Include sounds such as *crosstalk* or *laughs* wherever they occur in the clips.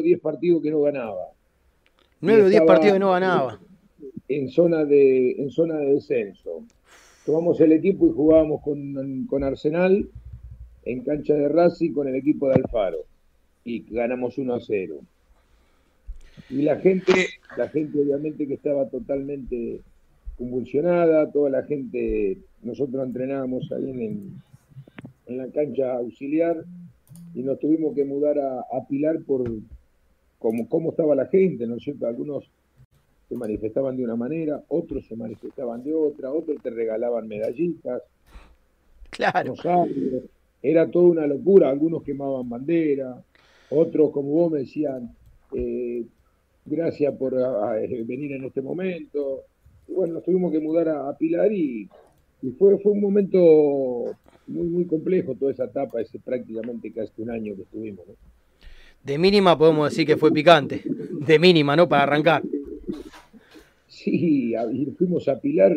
o 10 partidos que no ganaba. 9 o 10 estaba- partidos que no ganaba. En zona de, en zona de descenso. Tomamos el equipo y jugábamos con, con Arsenal en cancha de Racing con el equipo de Alfaro. Y ganamos 1 a 0. Y la gente, la gente obviamente que estaba totalmente convulsionada, toda la gente, nosotros entrenábamos ahí en, en la cancha auxiliar y nos tuvimos que mudar a, a Pilar por cómo, cómo estaba la gente, ¿no es cierto? Algunos se manifestaban de una manera, otros se manifestaban de otra, otros te regalaban medallitas, Claro. era toda una locura, algunos quemaban bandera, otros como vos me decían, eh, gracias por eh, venir en este momento. Y bueno, nos tuvimos que mudar a, a Pilar y, y fue, fue un momento muy, muy complejo toda esa etapa, ese prácticamente casi un año que estuvimos. ¿no? De mínima podemos decir que fue picante. De mínima, ¿no? Para arrancar. Sí, fuimos a Pilar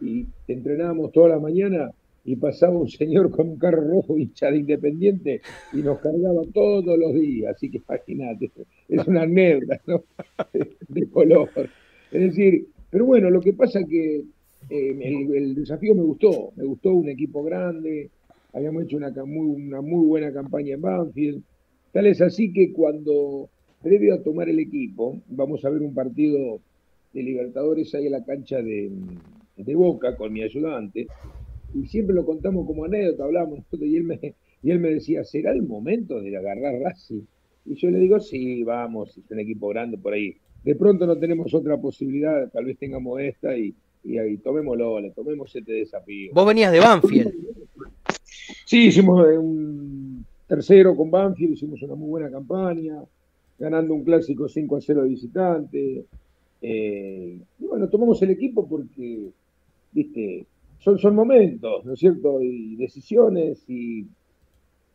y entrenábamos toda la mañana y pasaba un señor con un carro rojo *laughs* hincha de Independiente y nos cargaba todos los días, así que imagínate, es una anécdota, ¿no? De color. Es decir, pero bueno, lo que pasa que eh, el, desafío me gustó, me gustó un equipo grande, habíamos hecho una, muy, una muy buena campaña en Banfield, tal es así que cuando, previo a tomar el equipo, vamos a ver un partido de Libertadores ahí en la cancha de, de Boca con mi ayudante, y siempre lo contamos como anécdota, hablamos nosotros, y él me, y él me decía, ¿será el momento de agarrar Racing? Y yo le digo, sí, vamos, es un equipo grande por ahí. De pronto no tenemos otra posibilidad, tal vez tengamos esta y, y, y tomémoslo, le tomemos este desafío. Vos venías de Banfield. Sí, hicimos un tercero con Banfield, hicimos una muy buena campaña, ganando un clásico 5 a 0 de visitante. Eh, y bueno, tomamos el equipo porque, viste, son, son momentos, ¿no es cierto? Y decisiones y,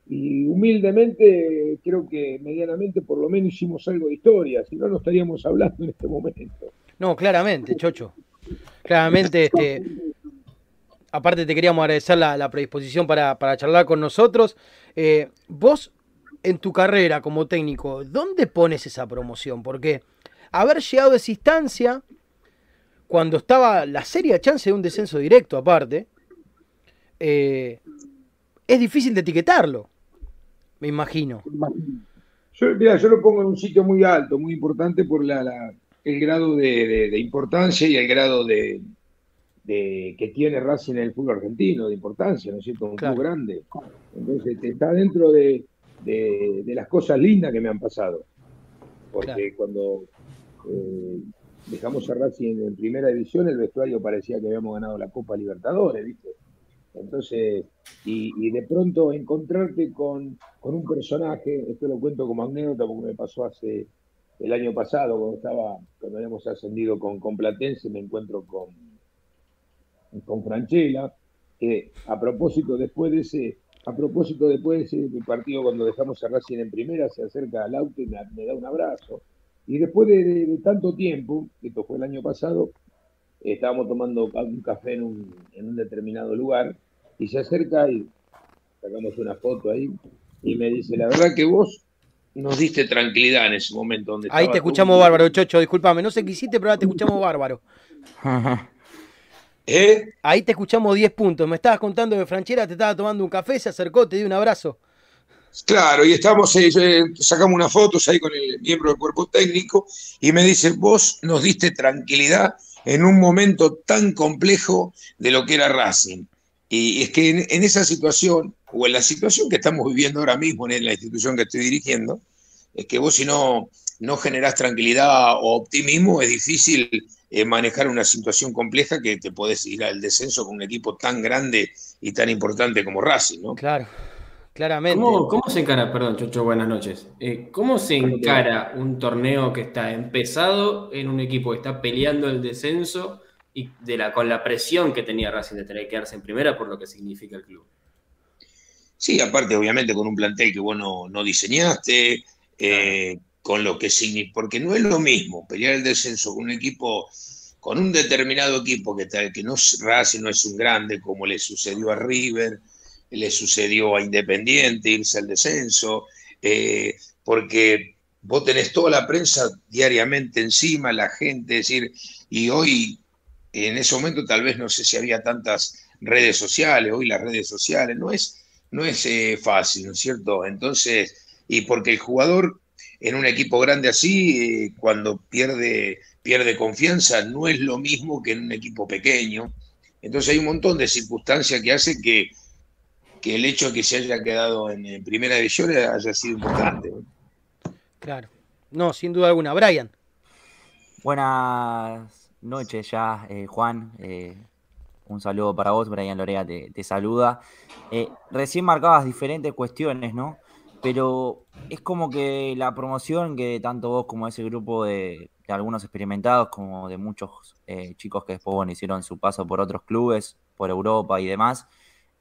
y humildemente creo que medianamente por lo menos hicimos algo de historia, si no, no estaríamos hablando en este momento. No, claramente, Chocho. Claramente, este. Aparte te queríamos agradecer la, la predisposición para, para charlar con nosotros. Eh, vos, en tu carrera como técnico, ¿dónde pones esa promoción? Porque haber llegado a esa instancia, cuando estaba la seria chance de un descenso directo aparte, eh, es difícil de etiquetarlo, me imagino. Yo, yo lo pongo en un sitio muy alto, muy importante por la, el grado de, importancia y el grado de, que tiene Racing en el fútbol argentino, de importancia, ¿no es cierto? Un club grande. Entonces está dentro de, las cosas lindas que me han pasado. Porque cuando eh, dejamos a Racing en primera división, el vestuario parecía que habíamos ganado la Copa Libertadores, ¿viste? Entonces, y, de pronto encontrarte con, un personaje, esto lo cuento como anécdota porque me pasó hace el año pasado, cuando estaba, cuando habíamos ascendido con, con Platense, me encuentro con, con Franchella, que a propósito después de ese, a propósito después de ese partido cuando dejamos a Racing en primera, se acerca al auto y me, da un abrazo. Y después de, tanto tiempo, esto fue el año pasado, estábamos tomando un café en un, en un determinado lugar y se acerca y sacamos una foto ahí y me dice, la verdad que vos nos diste tranquilidad en ese momento. Donde ahí te escuchamos bárbaro, Chocho, discúlpame, no sé qué hiciste, pero ahora te escuchamos bárbaro. ¿Eh? Ahí te escuchamos 10 puntos. Me estabas contando que Franchera te estaba tomando un café, se acercó, te dio un abrazo. Claro, y estamos, eh, sacamos unas fotos ahí con el miembro del cuerpo técnico y me dice, vos nos diste tranquilidad en un momento tan complejo de lo que era Racing. Y es que en, esa situación, o en la situación que estamos viviendo ahora mismo en la institución que estoy dirigiendo, es que vos si no, no generás tranquilidad o optimismo, es difícil eh, manejar una situación compleja que te podés ir al descenso con un equipo tan grande y tan importante como Racing, ¿no? Claro. Claramente. ¿Cómo, se encara, perdón, Chocho, buenas noches? Eh, ¿Cómo se encara un torneo que está empezado en un equipo que está peleando el descenso y de la, con la presión que tenía Racing de tener que quedarse en primera por lo que significa el club? Sí, aparte, obviamente, con un plantel que vos no, diseñaste, eh, con lo que significa, porque no es lo mismo pelear el descenso con un equipo, con un determinado equipo que, tal, que no Racing no es un grande, como le sucedió a River le sucedió a Independiente irse al descenso, eh, porque vos tenés toda la prensa diariamente encima, la gente, decir, y hoy, en ese momento tal vez no sé si había tantas redes sociales, hoy las redes sociales, no es, no es eh, fácil, ¿no es cierto? Entonces, y porque el jugador en un equipo grande así, eh, cuando pierde, pierde confianza, no es lo mismo que en un equipo pequeño. Entonces hay un montón de circunstancias que hacen que que el hecho de que se haya quedado en, primera división haya sido importante. Claro. No, sin duda alguna. Brian. Buenas noches ya, eh, Juan. Eh, un saludo para vos, Brian Lorea te, saluda. Eh, recién marcabas diferentes cuestiones, ¿no? Pero es como que la promoción que tanto vos como ese grupo de, algunos experimentados, como de muchos chicos que después hicieron su paso por otros clubes, por Europa y demás,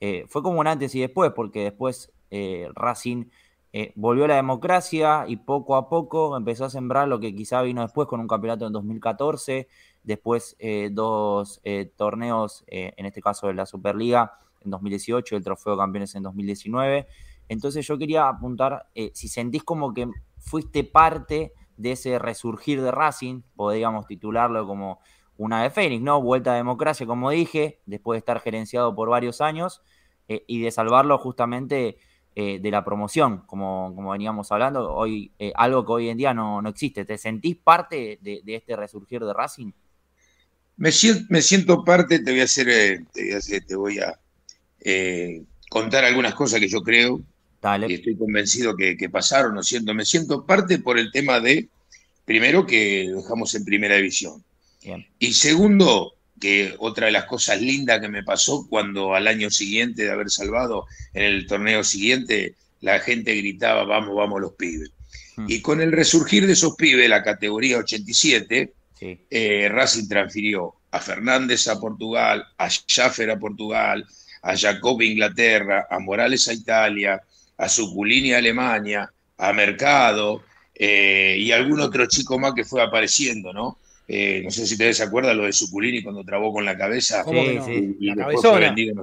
eh, fue como un antes y después, porque después eh, Racing eh, volvió a la democracia y poco a poco empezó a sembrar lo que quizá vino después con un campeonato en 2014, después dos torneos, en este caso de la Superliga en 2018 y el Trofeo de Campeones en 2019. Entonces yo quería apuntar si sentís como que fuiste parte de ese resurgir de Racing, podríamos titularlo como una de Fénix, ¿no? Vuelta a democracia, como dije, después de estar gerenciado por varios años eh, y de salvarlo justamente eh, de la promoción, como, veníamos hablando, hoy eh, algo que hoy en día no, existe. ¿Te sentís parte de, este resurgir de Racing? Me siento parte, te voy a hacer, te voy a, contar algunas cosas que yo creo y estoy convencido que, que pasaron, ¿no siento? Me siento parte por el tema de, primero, que dejamos en primera división. Y segundo, que otra de las cosas lindas que me pasó cuando al año siguiente de haber salvado en el torneo siguiente, la gente gritaba, vamos, vamos los pibes. Hmm. Y con el resurgir de esos pibes, la categoría 87, eh, Racing transfirió a Fernández a Portugal, a Schaffer a Portugal, a Jacob a Inglaterra, a Morales a Italia, a Zuculini a Alemania, a Mercado eh, y algún otro chico más que fue apareciendo, ¿no? Eh, no sé si te acuerdas lo de Suculini cuando trabó con la cabeza y, después fue vendido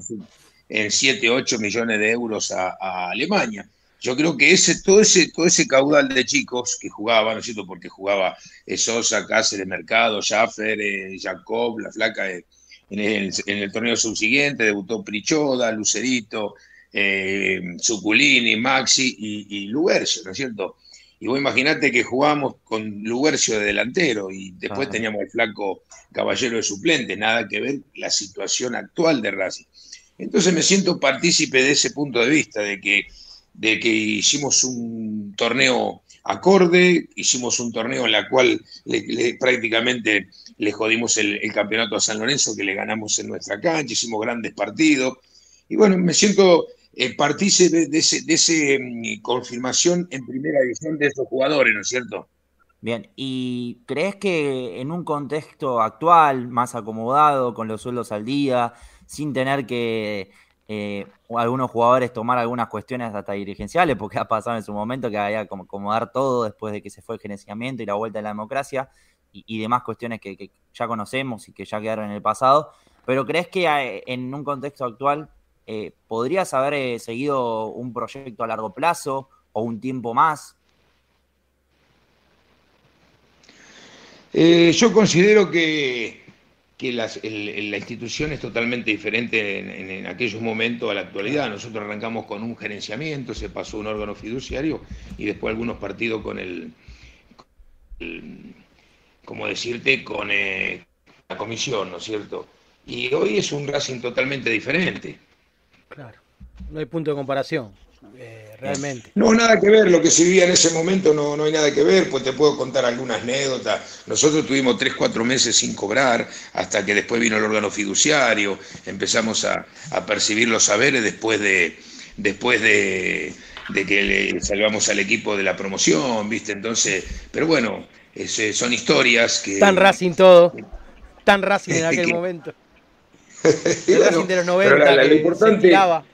en 7, 8 millones de euros a, Alemania. Yo creo que ese, todo, ese, todo ese caudal de chicos que jugaban, ¿no es cierto? Porque jugaba eh, Sosa, Cáceres, Mercado, Schaffer, eh, Jacob, la flaca en el, torneo subsiguiente, debutó Prichoda, Lucerito, Suculini, Maxi y, y ¿no es cierto? Y vos imaginate que jugábamos con Lugercio de delantero y después teníamos el flaco Caballero de suplente, nada que ver la situación actual de Racing. Entonces me siento partícipe de ese punto de vista, de que, de que hicimos un torneo acorde, hicimos un torneo en la cual le- le- prácticamente le jodimos el, el campeonato a San Lorenzo, que le ganamos en nuestra cancha, hicimos grandes partidos. Y bueno, me siento eh, partícipe de ese, de ese mm, confirmación en primera división de esos jugadores, ¿no es cierto? Bien, ¿y crees que en un contexto actual, más acomodado, con los sueldos al día, sin tener que eh, algunos jugadores tomar algunas cuestiones hasta dirigenciales, porque ha pasado en su momento que había que acomodar todo después de que se fue el gerenciamiento y la vuelta de la democracia y, demás cuestiones que, que ya conocemos y que ya quedaron en el pasado, pero crees que eh, en un contexto actual eh, podrías haber eh, seguido un proyecto a largo plazo o un tiempo más? Eh, yo considero que, que la institución es totalmente diferente en, aquellos momentos a la actualidad. Nosotros arrancamos con un gerenciamiento, se pasó un órgano fiduciario y después algunos partidos con el, el- como decirte, con la comisión, ¿no es cierto? Y hoy es un Racing totalmente diferente. Claro. No hay punto de comparación, eh, realmente. No, nada que ver, lo que se vivía en ese momento no, no hay nada que ver, pues te puedo contar algunas anécdotas. Nosotros tuvimos tres, cuatro meses sin cobrar, hasta que después vino el órgano fiduciario, empezamos a, a percibir los saberes después de, después de, de que le salvamos al equipo de la promoción, ¿viste? Entonces, pero bueno, es, eh, son historias que... Tan Racing todo. Tan Racing en *laughs* aquel Que- momento. *laughs* El bueno, Racing de los pero 90 la- la- que lo importante, tiraba.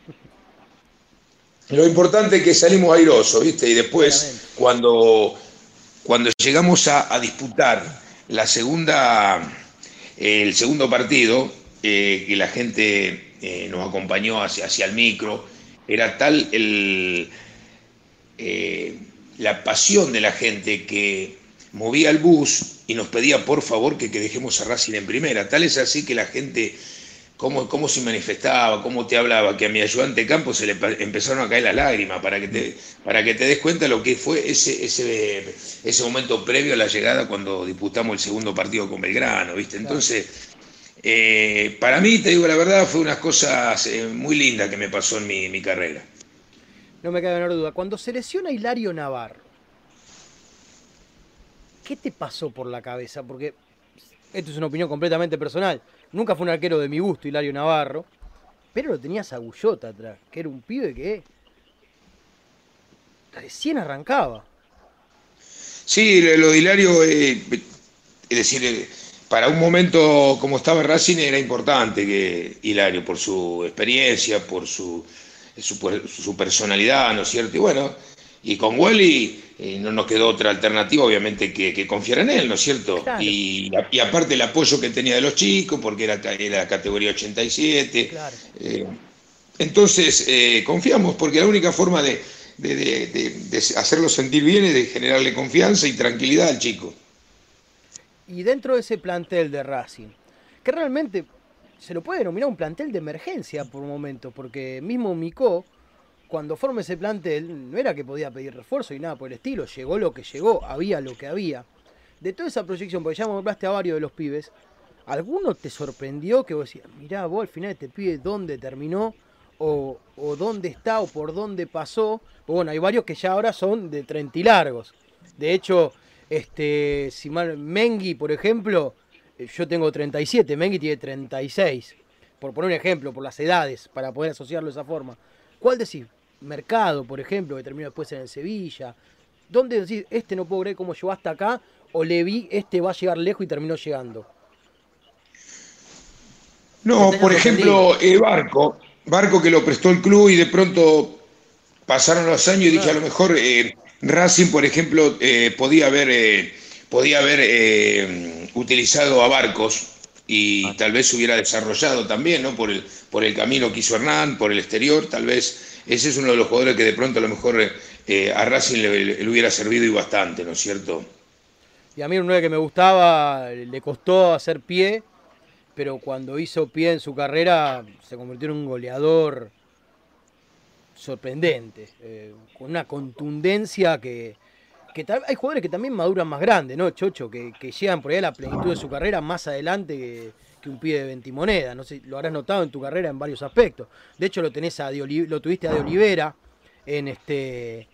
Lo importante es que salimos airosos, ¿viste? Y después, cuando, cuando llegamos a, a disputar la segunda, eh, el segundo partido, eh, que la gente eh, nos acompañó hacia, hacia el micro, era tal el, eh, la pasión de la gente que movía el bus y nos pedía por favor que, que dejemos a Racing en primera. Tal es así que la gente cómo, cómo se manifestaba, cómo te hablaba, que a mi ayudante campo se le empezaron a caer las lágrimas para que te, para que te des cuenta lo que fue ese, ese, ese momento previo a la llegada cuando disputamos el segundo partido con Belgrano, ¿viste? Entonces, eh, para mí, te digo la verdad, fue unas cosas eh, muy lindas que me pasó en mi, mi carrera. No me cabe menor duda. Cuando se lesiona Hilario Navarro, ¿qué te pasó por la cabeza? Porque esto es una opinión completamente personal. Nunca fue un arquero de mi gusto, Hilario Navarro, pero lo tenías a atrás, que era un pibe que recién arrancaba. Sí, lo de Hilario, eh, es decir, eh, para un momento como estaba Racing era importante que Hilario, por su experiencia, por su, su, su personalidad, ¿no es cierto? Y bueno, y con Wally eh, no nos quedó otra alternativa, obviamente, que, que confiar en él, ¿no es cierto? Claro. Y, y aparte el apoyo que tenía de los chicos, porque era, era categoría 87. Claro. Eh, entonces, eh, confiamos, porque la única forma de, de- de- de- de hacerlo sentir bien es de generarle confianza y tranquilidad al chico. Y dentro de ese plantel de Racing, que realmente se lo puede denominar un plantel de emergencia por un momento, porque mismo Micó, cuando forma ese plantel, no era que podía pedir refuerzo y nada por el estilo, llegó lo que llegó, había lo que había. De toda esa proyección, porque ya me a varios de los pibes, ¿alguno te sorprendió que vos decías, mirá, vos al final este pibe dónde terminó? O, dónde está, o por dónde pasó. Pues bueno, hay varios que ya ahora son de 30 y largos. De hecho, este, si mal, Mengi, por ejemplo, eh, yo tengo 37, Mengi tiene 36. Por poner un ejemplo, por las edades, para poder asociarlo de esa forma. ¿Cuál decís? Mercado, por ejemplo, que terminó después en el Sevilla. ¿Dónde decís, este no puedo creer cómo llegó hasta acá? O le vi, este va a llegar lejos y terminó llegando. No, por ejemplo, eh, Barco, Barco que lo prestó el club y de pronto pasaron los años y dije a lo mejor eh, Racing, por ejemplo, eh, podía haber, eh, podía haber eh, utilizado a Barcos y Ah. tal vez se hubiera desarrollado también, ¿no? Por el, por el camino que hizo Hernán, por el exterior, tal vez ese es uno de los jugadores que de pronto a lo mejor eh, a Racing le, le hubiera servido y bastante, ¿no es cierto? Y a mí un 9 que me gustaba, le costó hacer pie, pero cuando hizo pie en su carrera se convirtió en un goleador sorprendente, eh, con una contundencia que, que hay jugadores que también maduran más grandes, ¿no, Chocho? Que, que, llegan por ahí a la plenitud de su carrera más adelante que, que un pie de ventimoneda. No sé, lo habrás notado en tu carrera en varios aspectos. De hecho, lo tenés a lo tuviste a De Olivera en este.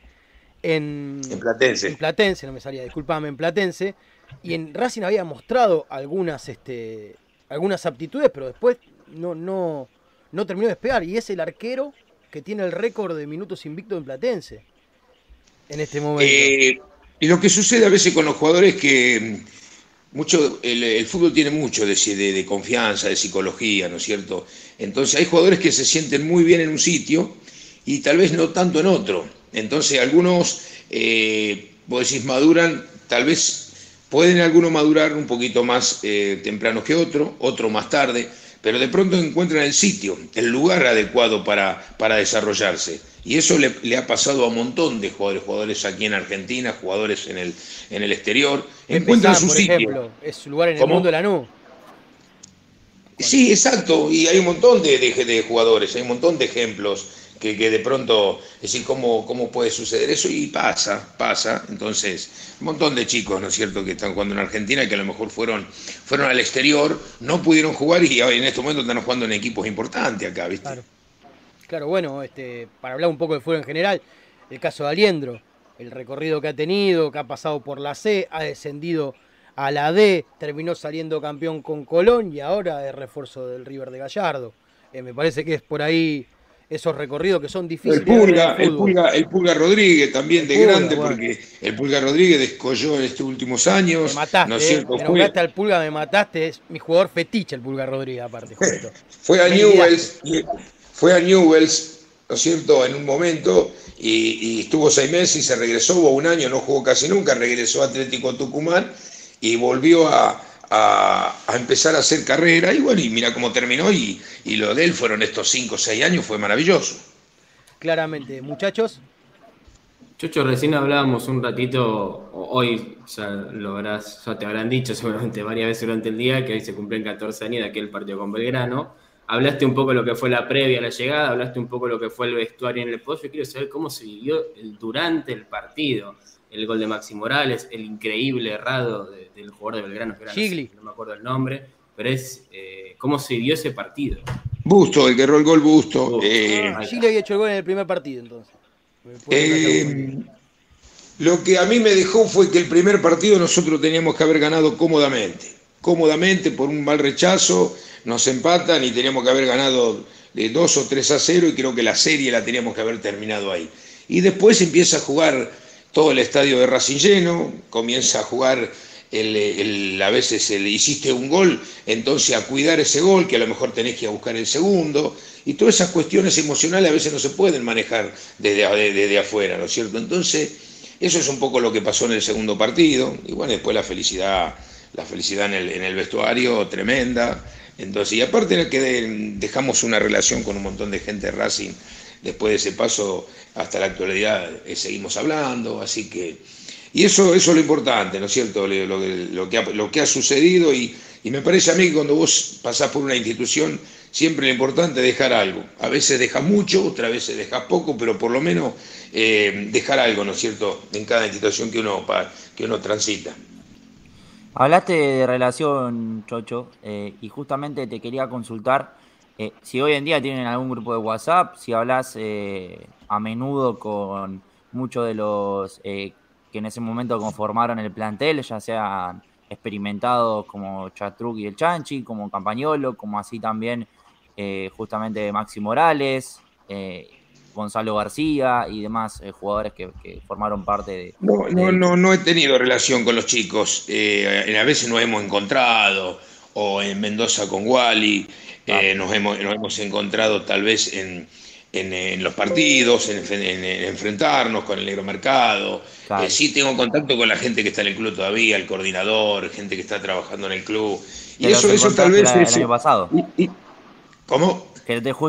En, en Platense. En Platense, no me salía, disculpame, en Platense. Y en Racing había mostrado algunas, este, algunas aptitudes, pero después no, no, no terminó de despegar. Y es el arquero que tiene el récord de minutos invicto en Platense en este momento. Eh, y lo que sucede a veces con los jugadores que mucho, el, fútbol tiene mucho de, de, confianza, de psicología, ¿no es cierto? Entonces hay jugadores que se sienten muy bien en un sitio y tal vez no tanto en otro. Entonces algunos, eh, vos decís, maduran, tal vez pueden algunos madurar un poquito más eh, temprano que otro, otro más tarde, pero de pronto encuentran el sitio, el lugar adecuado para, para desarrollarse. Y eso le, ha pasado a un montón de jugadores, jugadores aquí en Argentina, jugadores en el, en el exterior. Encuentran su sitio. Ejemplo, es su lugar en el mundo de la NU. Sí, exacto. Y hay un montón de, de, jugadores, hay un montón de ejemplos que, de pronto, es decir, ¿cómo, ¿cómo puede suceder eso? Y pasa, pasa. Entonces, un montón de chicos, ¿no es cierto?, que están jugando en Argentina, que a lo mejor fueron, fueron al exterior, no pudieron jugar y en este momento están jugando en equipos importantes acá, ¿viste? Claro. Claro, bueno, este, para hablar un poco de fútbol en general, el caso de Aliendro, el recorrido que ha tenido, que ha pasado por la C, ha descendido a la D, terminó saliendo campeón con Colón y ahora es refuerzo del River de Gallardo. Eh, me parece que es por ahí esos recorridos que son difíciles. El Pulga, el Pulga, el Pulga Rodríguez también de grande, porque el Pulga Rodríguez descolló en estos últimos años. Me mataste, ¿no es cierto? me nombraste al Pulga, me mataste, es mi jugador fetiche el Pulga Rodríguez aparte. *laughs* Fue a Newells fue a Newells, ¿no es cierto?, en un momento y, estuvo seis meses y se regresó, hubo un año, no jugó casi nunca, regresó a Atlético Tucumán y volvió a, empezar a hacer carrera y bueno, y mira cómo terminó y, lo de él fueron estos cinco o seis años, fue maravilloso. Claramente, muchachos. Chucho, recién hablábamos un ratito, hoy ya, lo habrás, ya te habrán dicho seguramente varias veces durante el día que hoy se cumplen 14 años de aquel partido con Belgrano Hablaste un poco de lo que fue la previa a la llegada, hablaste un poco de lo que fue el vestuario en el post. Yo quiero saber cómo se vivió el, durante el partido. El gol de Maxi Morales, el increíble errado del jugador de Belgrano, que era, no, me acuerdo el nombre, pero es eh, cómo se vivió ese partido. Busto, el que erró el gol Busto. Eh, ah, había hecho el gol en el primer partido entonces. Eh, lo que a mí me dejó fue que el primer partido nosotros teníamos que haber ganado cómodamente. Cómodamente por un mal rechazo nos empatan y teníamos que haber ganado de 2 o 3 a 0 y creo que la serie la teníamos que haber terminado ahí. Y después empieza a jugar todo el estadio de Racing lleno, comienza a jugar el, a veces el, hiciste un gol, entonces a cuidar ese gol, que a lo mejor tenés que buscar el segundo, y todas esas cuestiones emocionales a veces no se pueden manejar desde, desde afuera, ¿no es cierto? Entonces, eso es un poco lo que pasó en el segundo partido, y bueno, después la felicidad, la felicidad en el, en el vestuario, tremenda, entonces, y aparte que dejamos una relación con un montón de gente de Racing, después de ese paso hasta la actualidad eh, seguimos hablando, así que, y eso, eso es lo importante, ¿no es cierto? Lo, que, ha, lo que ha sucedido y, me parece a mí que cuando vos pasás por una institución, siempre lo importante es dejar algo. A veces dejas mucho, otras veces dejas poco, pero por lo menos eh, dejar algo, ¿no es cierto?, en cada institución que uno, que uno transita. Hablaste de relación, Chocho, eh, y justamente te quería consultar eh, si hoy en día tienen algún grupo de WhatsApp, si hablas eh, a menudo con muchos de los que en ese momento conformaron el plantel, ya sean experimentados como Chatruc y el Chanchi, como Campañolo, como así también justamente Maxi Morales, Gonzalo García y demás eh, jugadores que, formaron parte de... No, no, no, no he tenido relación con los chicos. Eh, a veces nos hemos encontrado, o en Mendoza con Wally, eh, nos, hemos, nos hemos encontrado tal vez en, en, los partidos, en, enfrentarnos con el negro mercado. sí tengo contacto con la gente que está en el club todavía, el coordinador, gente que está trabajando en el club. Y eso, eso tal vez... El, año pasado. ¿Cómo?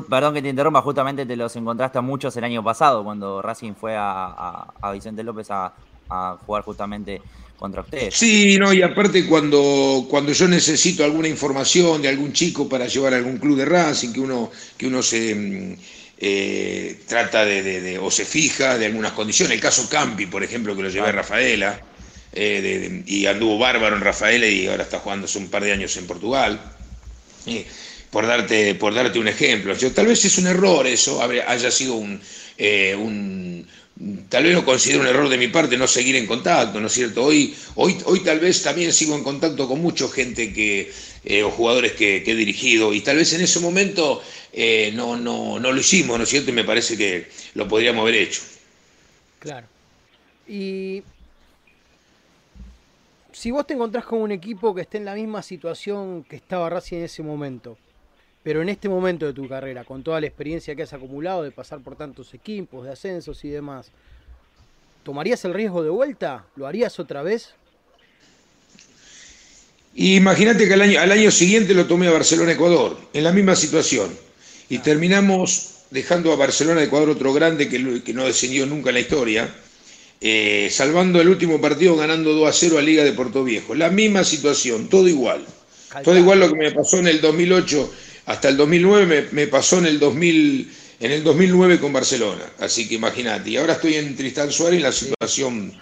Perdón que te interrumpa, justamente te los encontraste a muchos el año pasado, cuando Racing fue a, Vicente López a, jugar justamente contra ustedes. Sí, no, y aparte cuando, cuando yo necesito alguna información de algún chico para llevar a algún club de Racing, que uno, que uno se, mm, eh, trata de, de- de- o se fija de algunas condiciones. El caso Campi, por ejemplo, que lo llevé a Rafaela, eh, de- y anduvo bárbaro en Rafaela y ahora está jugando hace un par de años en Portugal. Eh, por darte, por darte un ejemplo. Yo, tal vez es un error eso, haya sido un, eh, un- Tal vez lo considero un error de mi parte no seguir en contacto, ¿no es cierto? Hoy, hoy, hoy tal vez también sigo en contacto con mucha gente que, eh, o jugadores que, que he dirigido, y tal vez en ese momento eh, no, no, no lo hicimos, ¿no es cierto? Y me parece que lo podríamos haber hecho. Claro. Y si vos te encontrás con un equipo que esté en la misma situación que estaba Racing en ese momento, pero en este momento de tu carrera, con toda la experiencia que has acumulado de pasar por tantos equipos, de ascensos y demás, ¿tomarías el riesgo de vuelta? ¿Lo harías otra vez? Imagínate que al año, al año siguiente lo tomé a Barcelona-Ecuador, en la misma situación. Y terminamos dejando a Barcelona-Ecuador otro grande que, que no descendió nunca en la historia, eh, salvando el último partido ganando 2 a 0 a Liga de Puerto Viejo. La misma situación, todo igual. Todo igual lo que me pasó en el 2008 hasta el 2009 me, me pasó en el 2000 en el 2009 con Barcelona. Así que imagínate. Y ahora estoy en Tristán Suárez en la situación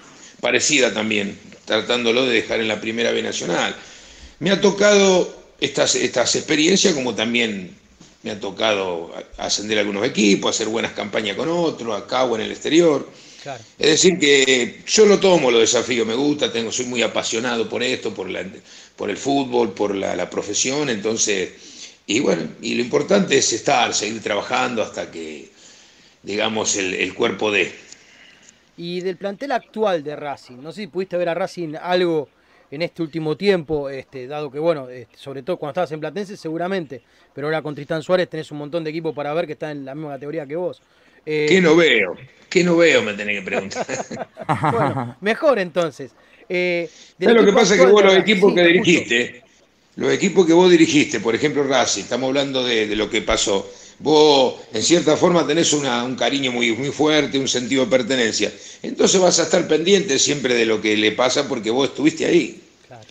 parecida también, tratándolo de dejar en la primera B nacional. Me ha tocado estas, estas experiencias como también me ha tocado ascender a algunos equipos, hacer buenas campañas con otros, acá o en el exterior. Claro. Es decir, que yo lo tomo, los desafíos, me gusta, tengo, soy muy apasionado por esto, por, la, por el fútbol, por la, la profesión, entonces, y bueno, y lo importante es estar, seguir trabajando hasta que, digamos, el, el cuerpo de... Y del plantel actual de Racing, no sé si pudiste ver a Racing algo en este último tiempo, este, dado que, bueno, este, sobre todo cuando estabas en Platense, seguramente, pero ahora con Tristán Suárez tenés un montón de equipos para ver que están en la misma categoría que vos. Eh, ¿Qué no veo? ¿Qué no veo? Me tenés que preguntar. *laughs* Bueno, mejor entonces. Eh, del ¿Sabes lo que pasa? Es que vos los equipos que dirigiste, los equipos que vos dirigiste, por ejemplo Racing, estamos hablando de, de lo que pasó. Vos, en cierta forma, tenés una- un cariño muy, muy fuerte, un sentido de pertenencia. Entonces vas a estar pendiente siempre de lo que le pasa porque vos estuviste ahí. Claro.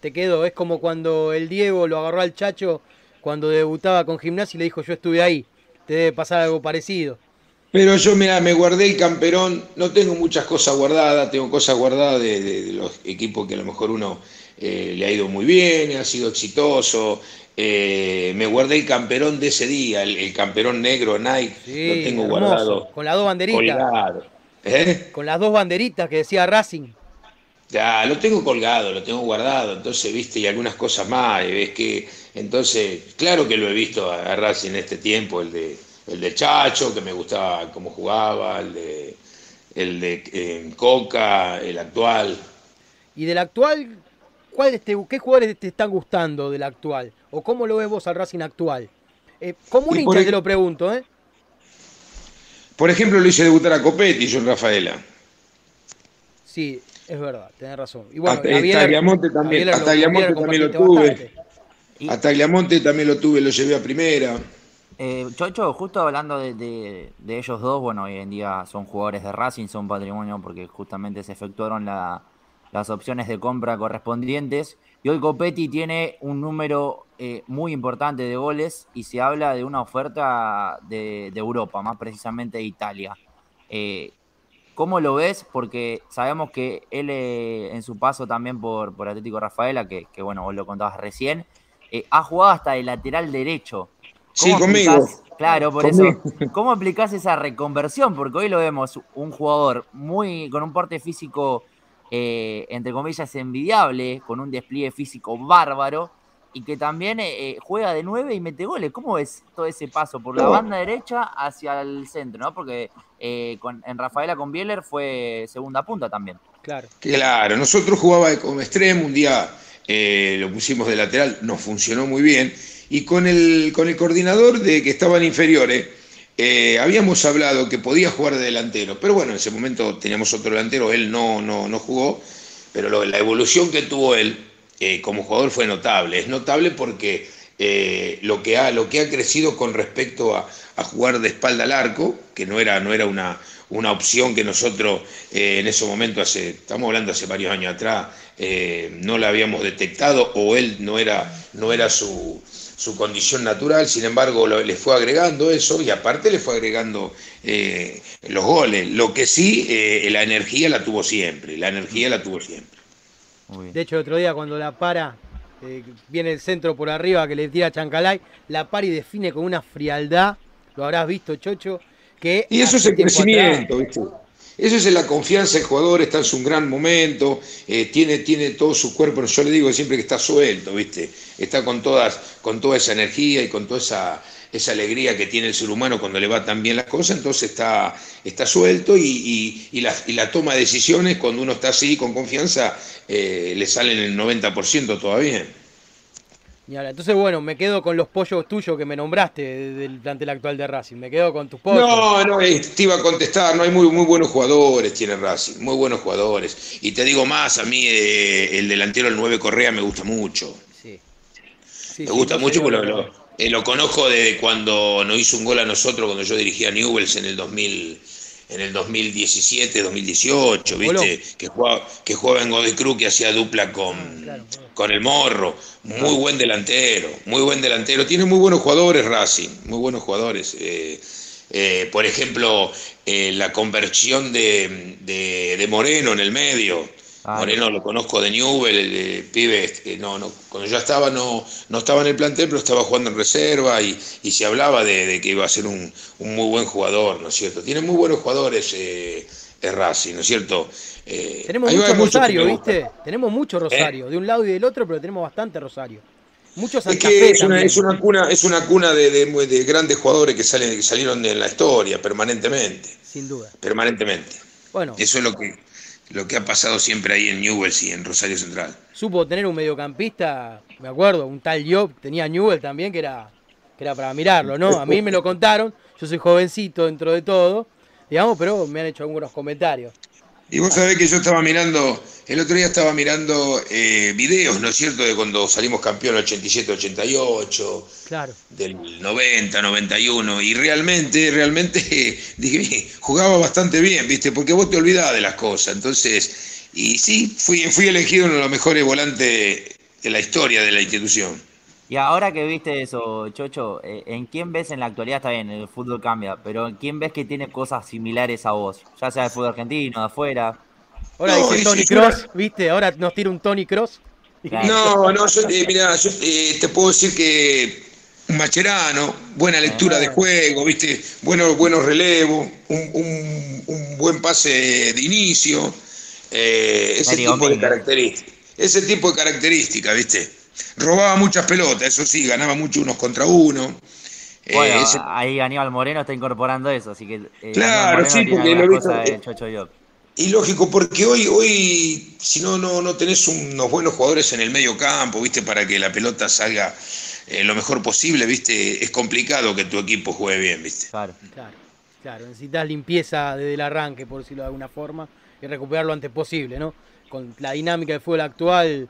Te quedó, es como cuando el Diego lo agarró al Chacho cuando debutaba con Gimnasia y le dijo yo estuve ahí. Te debe pasar algo parecido. Pero yo, mira, me guardé el camperón, no tengo muchas cosas guardadas, tengo cosas guardadas de, de- de los equipos que a lo mejor uno eh, le ha ido muy bien, ha sido exitoso. Eh, me guardé el camperón de ese día, el, el camperón negro Nike, Sí, lo tengo hermoso, guardado. Con las dos banderitas. colgado. ¿Eh? Con las dos banderitas que decía Racing. Ya, lo tengo colgado, lo tengo guardado, entonces, viste, y algunas cosas más, y ves que, entonces, claro que lo he visto a, a Racing en este tiempo, el de, el de Chacho, que me gustaba cómo jugaba, el de, el de eh, Coca, el actual. Y del actual, ¿cuál te- ¿qué jugadores te están gustando del actual? ¿O cómo lo ves vos al Racing actual? Eh, como un Y hincha te lo pregunto, ¿eh? Por ejemplo, lo hice debutar a Copetti, yo en Rafaela. Sí, es verdad, tenés razón. Y bueno, Hasta- a Tagliamonte también- a lo- Tagliamonte Bieler también lo compartiste tuve. bastante. A Tagliamonte también lo tuve, lo llevé a primera. Eh, Chocho, justo hablando de, de- de ellos dos, bueno, hoy en día son jugadores de Racing, son patrimonio porque justamente se efectuaron la- las opciones de compra correspondientes. Y hoy Copetti tiene un número eh, muy importante de goles y se habla de una oferta de, de Europa, más precisamente de Italia. Eh, ¿Cómo lo ves? Porque sabemos que él eh, en su paso también por, por Atlético Rafaela, que, que, bueno, vos lo contabas recién, ha jugado hasta de lateral derecho. Sí, ¿Cómo conmigo. Claro, por Conmigo. eso. *laughs* ¿Cómo aplicás esa reconversión? Porque hoy lo vemos un jugador muy con un porte físico, eh, entre comillas, envidiable, con un despliegue físico bárbaro, y que también eh, eh, juega de nueve y mete goles. ¿Cómo ves todo ese paso por la banda derecha hacia el centro? ¿no? Porque eh, con- en Rafaela con Bieler fue segunda punta también. Claro. Claro, nosotros jugaba como extremo, un día eh, lo pusimos de lateral, nos funcionó muy bien, y con el, con el coordinador de que estaban inferiores, eh, habíamos hablado que podía jugar de delantero, pero bueno, en ese momento teníamos otro delantero, él no, no, no jugó, pero la evolución que tuvo él eh, como jugador fue notable, es notable porque eh, lo, que ha, lo que ha crecido con respecto a, a jugar de espalda al arco, que no era, no era una, una opción que nosotros en ese momento, hace, estamos hablando hace varios años atrás, no la habíamos detectado o él no era, no era su, su condición natural, sin embargo lo- le fue agregando eso y aparte le fue agregando eh, los goles. Lo que sí, eh, la energía la tuvo siempre, la energía la tuvo siempre. De hecho, el otro día cuando la para, eh, viene el centro por arriba que le tira Chancalay, la para y define con una frialdad, lo habrás visto, Chocho, que... Y eso es el crecimiento, atrás- ¿viste? Eso es la confianza del jugador, está en su gran momento, eh, tiene, tiene todo su cuerpo, yo le digo siempre que está suelto, ¿viste? Está con, todas, con toda esa energía y con toda esa, esa alegría que tiene el ser humano cuando le va tan bien las cosas, entonces está, está suelto y, y- y la toma de decisiones, cuando uno está así, con confianza, eh, le salen el 90% todavía. Y ahora, entonces, bueno, me quedo con los pollos tuyos que me nombraste de- del plantel actual de Racing. Me quedo con tus pollos. No, no, eh, te iba a contestar, no hay muy, muy buenos jugadores, tiene Racing, muy buenos jugadores. Y te digo más, a mí eh, el delantero, el 9 Correa, me gusta mucho. Sí. Sí, Me gusta mucho porque lo, lo- eh, lo conozco desde cuando nos hizo un gol a nosotros, cuando yo dirigía a Newells en el 2000, en el 2017, 2018, Goló. ¿viste? Que jugaba, que jugaba en Godoy Cruz, que hacía dupla con, Ah, claro, claro. con el Morro. Muy buen delantero, muy buen delantero. Tiene muy buenos jugadores Racing, muy buenos jugadores. Eh, eh, por ejemplo, eh, la conversión de, de- de Moreno en el medio. Ah, Moreno lo conozco de Newell, el, el pibe, este, no, no, cuando yo estaba no, no estaba en el plantel, pero estaba jugando en reserva y, y se hablaba de, de que iba a ser un, un muy buen jugador, ¿no es cierto? Tiene muy buenos jugadores eh, el Racing, ¿no es cierto? Eh, Tenemos mucho que Rosario. ¿viste? Tenemos mucho Rosario, de un lado y del otro, pero tenemos bastante Rosario. Mucho Es que es una, también. es una cuna, es una cuna de, de- de grandes jugadores que salen, que salieron de la historia permanentemente, Sin duda. permanentemente. Bueno, Eso es lo que, lo que ha pasado siempre ahí en Newell's y en Rosario Central. supo tener un mediocampista, me acuerdo, un tal Job, tenía Newell también, que era, que era para mirarlo, ¿no? A mí me lo contaron, yo soy jovencito dentro de todo, digamos, pero me han hecho algunos comentarios. Y vos sabés que yo estaba mirando, el otro día estaba mirando eh, videos, ¿no es cierto?, de cuando salimos campeón 87-88, Claro. del 90, 91, y realmente, realmente, *laughs* dije, jugaba bastante bien, ¿viste? Porque vos te olvidás de las cosas, entonces, y sí, fui, fui elegido uno de los mejores volantes de la historia de la institución. Y ahora que viste eso, Chocho, eh, ¿en quién ves en la actualidad? Está bien, el fútbol cambia, pero ¿en quién ves que tiene cosas similares a vos? Ya sea de fútbol argentino, de afuera. Ahora No, dice es- Tony Cross, ¿viste? Ahora nos tira un Tony Cross. Claro. No, no, yo, eh, mirá, yo eh, te puedo decir que un macherano, buena lectura de juego, viste, buenos, buenos relevos, un, un- un buen pase de inicio, eh, ese tipo de Domínguez. características, ese tipo de características, viste. Robaba muchas pelotas, eso sí, ganaba mucho unos contra uno. eh, Bueno, ese- ahí Aníbal Moreno está incorporando eso, así que eh, Claro, sí, porque lo visto- Diop. Y lógico, porque hoy, hoy si no, no, no tenés unos buenos jugadores en el medio campo, ¿viste? Para que la pelota salga eh, lo mejor posible, ¿viste? Es complicado que tu equipo juegue bien, ¿viste? Claro. Claro, claro, necesitas limpieza desde el arranque, por decirlo de alguna forma, y recuperar lo antes posible, ¿no? Con la dinámica del fútbol actual,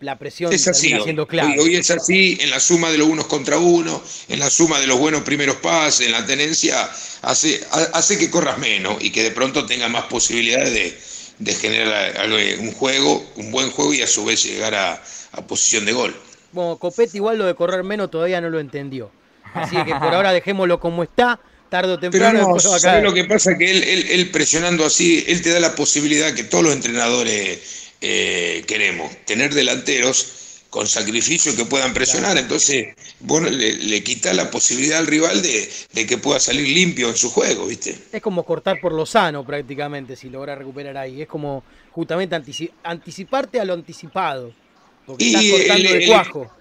la presión Es así, termina siendo clave. hoy- hoy es así, en la suma de los unos contra uno, en la suma de los buenos primeros pases, en la tenencia, hace, ha- hace que corras menos y que de pronto tengas más posibilidades de, de generar un juego, un buen juego y a su vez llegar a, a posición de gol. Bueno, Copete igual lo de correr menos todavía no lo entendió. Así que por ahora dejémoslo como está, tarde o Pero temprano no, ¿sabes caer. lo que pasa? Que él, él, él presionando así, él te da la posibilidad que todos los entrenadores eh, queremos, tener delanteros con sacrificio que puedan presionar. Entonces, bueno, le, le quita la posibilidad al rival de, de que pueda salir limpio en su juego, ¿viste? Es como cortar por lo sano prácticamente si logra recuperar ahí. Es como justamente antici- anticiparte a lo anticipado. Porque Y estás cortando el- de cuajo.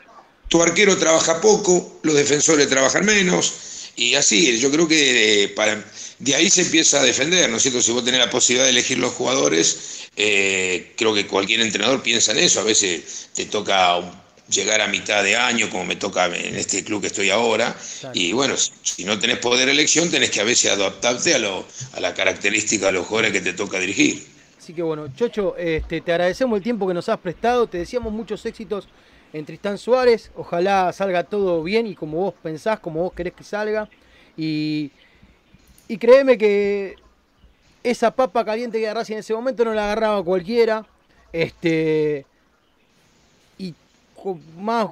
Tu arquero trabaja poco, los defensores trabajan menos, y así, yo creo que eh, para, de ahí se empieza a defender, ¿no es cierto? Si vos tenés la posibilidad de elegir los jugadores, eh, creo que cualquier entrenador piensa en eso, a veces te toca llegar a mitad de año, como me toca en este club que estoy ahora, y bueno, si no tenés poder de elección, tenés que a veces adaptarte a, lo, a la característica de los jugadores que te toca dirigir. Así que bueno, Chocho, este, te agradecemos el tiempo que nos has prestado, te deseamos muchos éxitos en Tristán Suárez, ojalá salga todo bien y como vos pensás, como vos querés que salga. Y, y créeme que esa papa caliente que Racing en ese momento no la agarraba cualquiera. Este. Y con más,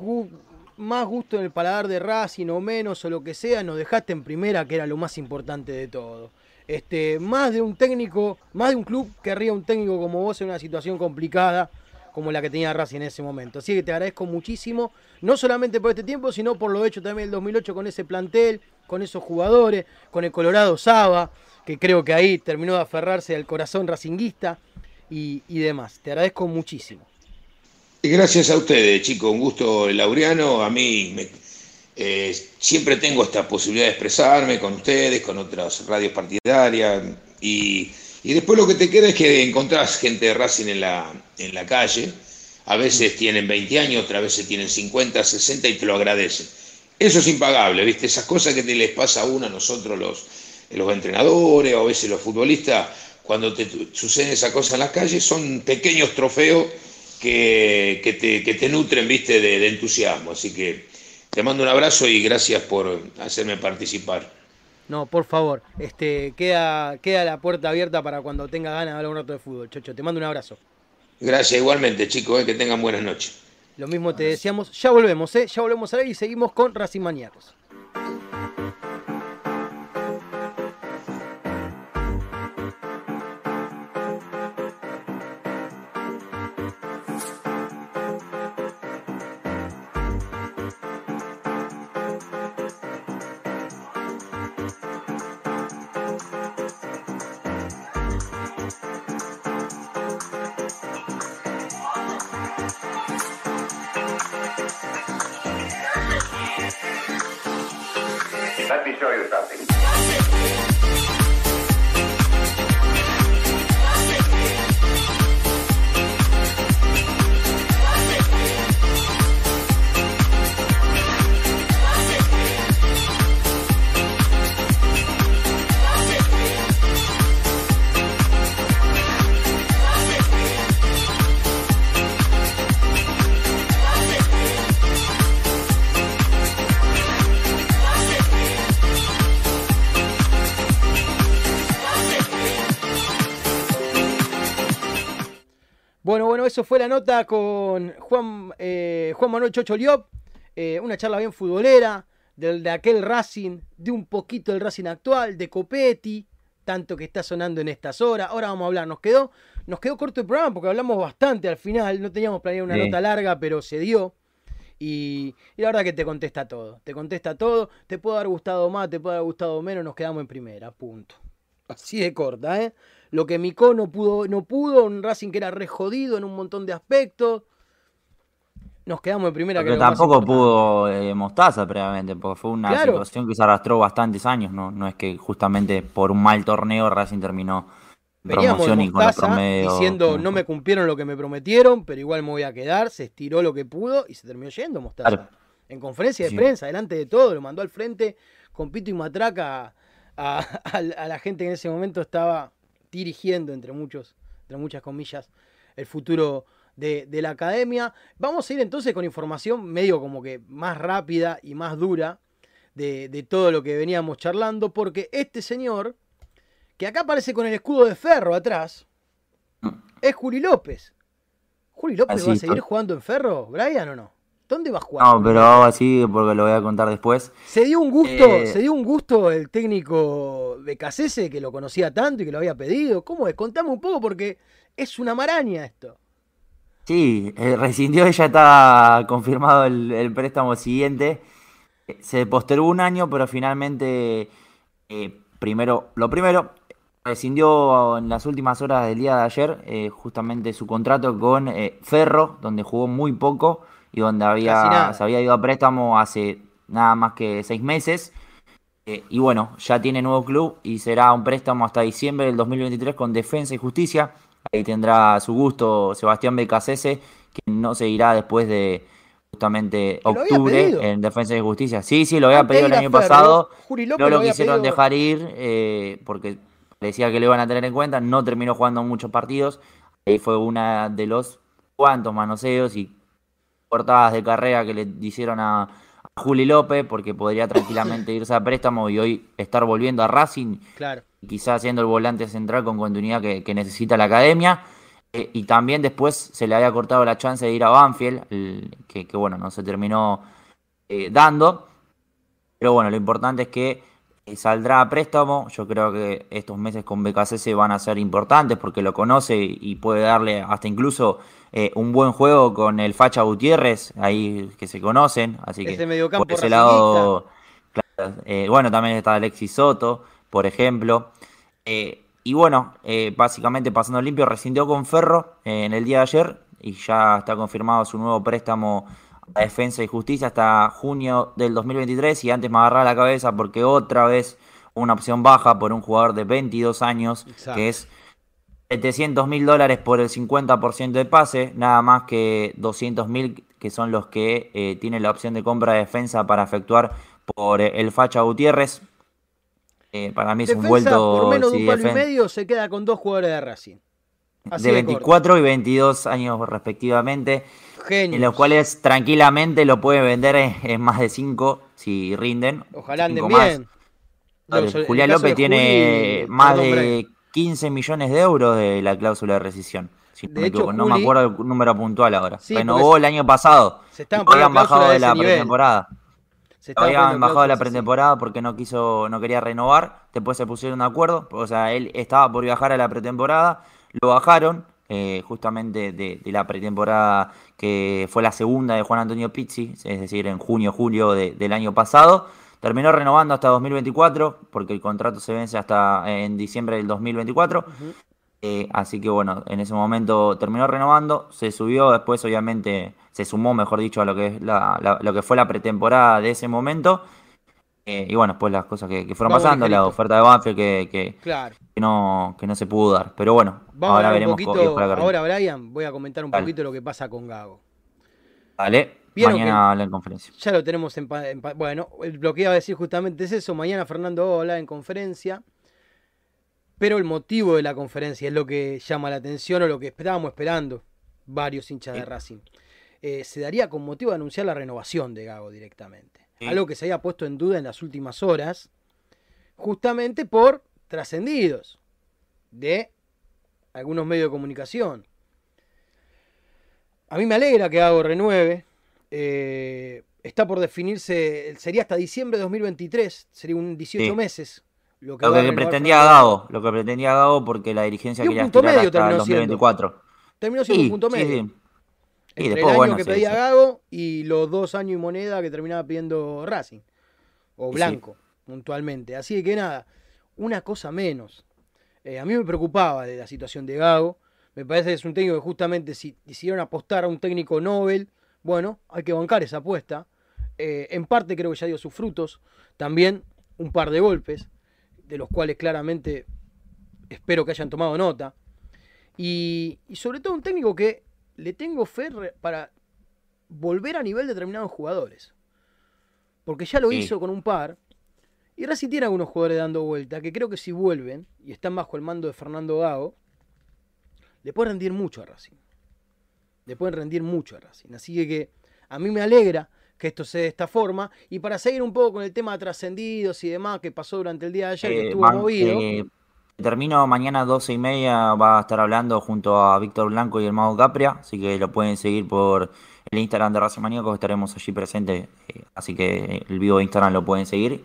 más gusto en el paladar de Racing o menos o lo que sea, nos dejaste en primera, que era lo más importante de todo. Este, más de un técnico, más de un club querría un técnico como vos en una situación complicada como la que tenía Racing en ese momento. Así que te agradezco muchísimo, no solamente por este tiempo, sino por lo hecho también el 2008 con ese plantel, con esos jugadores, con el Colorado Saba, que creo que ahí terminó de aferrarse al corazón racinguista y, y demás. Te agradezco muchísimo. Y Gracias a ustedes, chicos. Un gusto, Laureano. A mí me- eh, siempre tengo esta posibilidad de expresarme con ustedes, con otras radios partidarias. Y, y después lo que te queda es que encontrás gente de Racing en la, en la calle. A veces tienen 20 años, otras veces tienen 50, 60 y te lo agradecen. Eso es impagable, ¿viste? Esas cosas que te les pasa a uno, a nosotros los, los entrenadores o a veces los futbolistas, cuando te suceden esas cosas en las calles, son pequeños trofeos que, que te, que te nutren, ¿viste? De, de entusiasmo. Así que te mando un abrazo y gracias por hacerme participar. No, por favor, este, queda, queda la puerta abierta para cuando tenga ganas de hablar un rato de fútbol. Chocho, te mando un abrazo. Gracias igualmente, chicos, eh, que tengan buenas noches. Lo mismo te deseamos. Ya volvemos, ¿eh? Ya volvemos a ver y seguimos con Racing Maníacos. Let me show you something. Eso fue la nota con Juan, eh, Juan Manuel Chocho Liop. Eh, una charla bien futbolera, del, de aquel Racing, de un poquito del Racing actual, de Copetti, tanto que está sonando en estas horas. Ahora vamos a hablar, nos quedó, nos quedó corto el programa porque hablamos bastante al final, no teníamos planeado una Sí. nota larga, pero se dio. Y, y la verdad que te contesta todo, te contesta todo, te puede haber gustado más, te puede haber gustado menos, nos quedamos en primera, punto. Así de corta, ¿eh? Lo que Micó no pudo, no pudo, un Racing que era re jodido en un montón de aspectos. Nos quedamos en primera. Pero tampoco pudo eh, Mostaza previamente, porque fue una Claro. situación que se arrastró bastantes años, ¿no? No es que justamente por un mal torneo Racing terminó en Veníamos de promoción y con los Mostaza diciendo no me cumplieron lo que me prometieron, pero igual me voy a quedar. Se estiró lo que pudo y se terminó yendo Mostaza. Claro. En conferencia de Sí. prensa, delante de todo, lo mandó al frente con pito y matraca a, a- a la gente que en ese momento estaba dirigiendo, entre, muchos, entre muchas comillas, el futuro de, de la academia. Vamos a ir entonces con información medio como que más rápida y más dura de, de todo lo que veníamos charlando, porque este señor, que acá aparece con el escudo de ferro atrás, es Juli López. ¿Juli López Así, va a seguir jugando en ferro, Brian, o no? ¿Dónde va a jugar? No, pero hago así porque lo voy a contar después. Se dio un gusto, Eh, se dio un gusto el técnico Becasese que lo conocía tanto y que lo había pedido. ¿Cómo es? Contame un poco porque es una maraña esto. Sí, eh, rescindió y ya está confirmado el, el préstamo siguiente. Se postergó un año, pero finalmente, eh, primero, lo primero, rescindió en las últimas horas del día de ayer justamente su contrato con Ferro, donde jugó muy poco y donde había, se había ido a préstamo hace nada más que seis meses. Eh, y bueno, ya tiene nuevo club y será un préstamo hasta diciembre del 2023 con Defensa y Justicia. Ahí tendrá su gusto Sebastián Becasese, que no seguirá después de justamente octubre en Defensa y Justicia. Sí, sí, lo había Antes pedido el año Ferro, pasado. No lo quisieron pedido- dejar ir eh, porque decía que lo iban a tener en cuenta. No terminó jugando muchos partidos. Ahí fue una de los cuantos manoseos y cortadas de carrera que le hicieron a, a Juli López porque podría tranquilamente *coughs* irse a préstamo y hoy estar volviendo a Racing Claro. quizás siendo el volante central con continuidad que, necesita la academia. Eh, y también después se le había cortado la chance de ir a Banfield, que, bueno, no se terminó eh, dando. Pero bueno, lo importante es que eh, saldrá a préstamo. Yo creo que estos meses con BKC van a ser importantes porque lo conoce y puede darle hasta incluso un buen juego con el Facha Gutiérrez, ahí que se conocen. Así que por ese lado, bueno, también está Alexis Soto por ejemplo. Eh, y bueno, eh, básicamente pasando limpio, rescindió con Ferro eh, en el día de ayer y ya está confirmado su nuevo préstamo a Defensa y Justicia hasta junio del 2023 y antes me agarraba la cabeza porque otra vez una opción baja por un jugador de 22 años que es 700 mil dólares por el 50% de pase, nada más que 200 mil que son los que tiene la opción de compra de defensa para efectuar por el Facha Gutiérrez. Eh, para mí es un vuelto. Por menos de un palo y medio se queda con dos jugadores de Racing. de 24 y 22 años respectivamente. En los cuales tranquilamente lo puede vender en, más de 5 si rinden. Ojalá anden bien. Julián López tiene más de 15 millones de euros de la cláusula de rescisión. no me acuerdo el número puntual ahora. Renovó el año pasado. Se habían bajado de, la pretemporada. Se habían bajado la pretemporada porque no quiso, no quería renovar. Después se pusieron de acuerdo. O sea, él estaba por viajar a la pretemporada. Lo bajaron. Eh, justamente de, la pretemporada que fue la segunda de Juan Antonio Pizzi, es decir, en junio, julio del año pasado. Terminó renovando hasta 2024, porque el contrato se vence hasta en diciembre del 2024. Eh, así que bueno, en ese momento terminó renovando, se subió después, obviamente, se sumó, mejor dicho, a lo que, es la, lo que fue la pretemporada de ese momento. Eh, y bueno, después las cosas que, fueron pasando, la oferta de Banfield que, que, no, que no se pudo dar. Pero bueno, ahora veremos. ahora, Brian, voy a comentar un poquito lo que pasa con Gago. Vale. Mañana habla en conferencia. Ya lo tenemos en, Bueno, lo que iba a decir justamente es eso. Mañana Fernando va a hablar en conferencia. Pero el motivo de la conferencia es lo que llama la atención o lo que estábamos esperando varios hinchas de Racing. Eh, se daría con motivo de anunciar la renovación de Gago directamente. Algo que se había puesto en duda en las últimas horas, justamente por trascendidos de algunos medios de comunicación. A mí me alegra que Gago renueve. Eh, está por definirse, sería hasta diciembre de 2023, sería un 18 meses lo que, pretendía Gago, lo que pretendía Gago porque la dirigencia quería estirar hasta el 2024. Terminó siendo un punto medio. Y Entre el año que pedía Gago y los dos años y moneda que terminaba pidiendo Racing. O Blanco, puntualmente. Así que nada, una cosa menos. Eh, a mí me preocupaba de la situación de Gago. Me parece que es un técnico que justamente si decidieron apostar a un técnico Nobel, bueno, hay que bancar esa apuesta. Eh, en parte creo que ya dio sus frutos. También un par de golpes de los cuales claramente espero que hayan tomado nota. Y, sobre todo un técnico que le tengo fe para volver a nivel de determinados jugadores. Porque ya lo hizo con un par. Y Racing tiene algunos jugadores dando vuelta que creo que si vuelven y están bajo el mando de Fernando Gago, le pueden rendir mucho a Racing. Le pueden rendir mucho a Racing. Así que a mí me alegra que esto sea de esta forma. Y para seguir un poco con el tema de trascendidos y demás que pasó durante el día de ayer, que eh, estuvo movido. Eh, termino mañana 12 y media, va a estar hablando junto a Víctor Blanco y el Mago Capria, así que lo pueden seguir por el Instagram de Racing Maníaco, estaremos allí presentes, eh, así que el vivo de Instagram lo pueden seguir.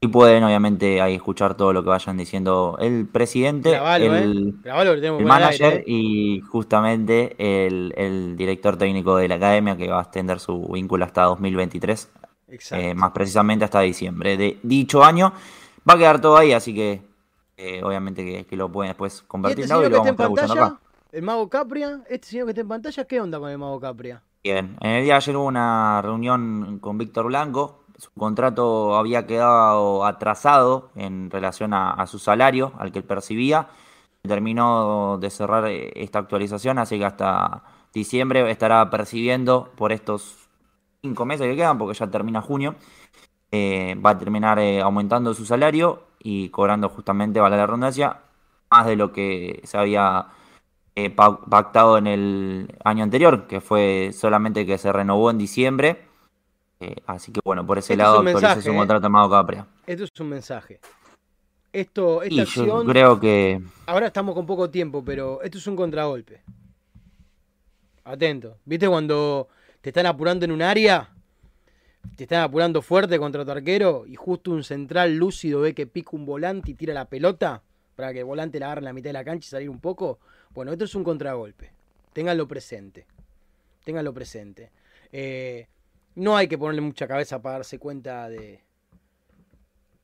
Y pueden obviamente ahí escuchar todo lo que vayan diciendo el presidente, el, ¿eh? manager ¿eh? y justamente el, director técnico de la academia que va a extender su vínculo hasta 2023, eh, más precisamente hasta diciembre de dicho año. Va a quedar todo ahí, así que obviamente que, lo pueden después convertir este señor que está en pantalla, El Mago Capria, este señor que está en pantalla, ¿qué onda con el Mago Capria? Bien, en el día de ayer hubo una reunión con Víctor Blanco, su contrato había quedado atrasado en relación a, su salario, al que él percibía. Terminó de cerrar eh, esta actualización, así que hasta diciembre estará percibiendo por estos cinco meses que quedan, porque ya termina junio, eh, va a terminar eh, aumentando su salario y cobrando justamente, vale la redundancia, más de lo que se había pactado en el año anterior, que fue solamente que se renovó en diciembre eh, así que bueno, por ese lado actualiza su contrato Mago Capria. Esto es un mensaje. Esto, esta Y yo creo que Ahora estamos con poco tiempo, pero esto es un contragolpe. Atento. ¿Viste cuando te están apurando en un área? Te están apurando fuerte contra tu arquero y justo un central lúcido ve que pica un volante y tira la pelota para que el volante la agarre en la mitad de la cancha y salir un poco. Bueno, esto es un contragolpe. Ténganlo presente. Ténganlo presente. Eh, no hay que ponerle mucha cabeza para darse cuenta de,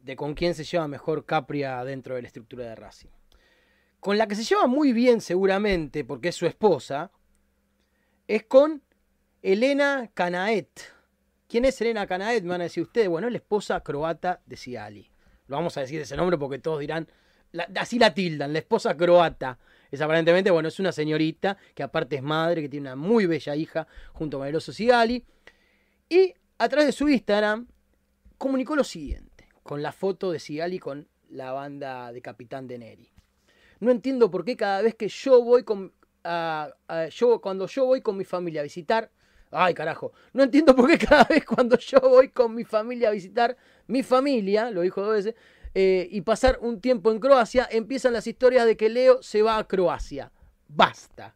de con quién se lleva mejor Capria dentro de la estructura de Racing con la que se lleva muy bien seguramente, porque es su esposa, es con Elena Canaet. ¿Quién es Elena Canaet? Me van a decir ustedes. Bueno, es la esposa croata de Sigali. Lo vamos a decir ese nombre porque todos dirán, así la tildan, la esposa croata. Es aparentemente, bueno, es una señorita que aparte es madre, que tiene una muy bella hija junto con el oso Sigali. Y a través de su Instagram comunicó lo siguiente, con la foto de Sigali con la banda de Capitán de Neri. No entiendo por qué cada vez que yo voy con. yo, cuando yo voy con mi familia a visitar. Ay, carajo. No entiendo por qué cada vez cuando yo voy con mi familia a visitar mi familia, lo dijo dos veces, eh, y pasar un tiempo en Croacia, empiezan las historias de que Leo se va a Croacia. Basta.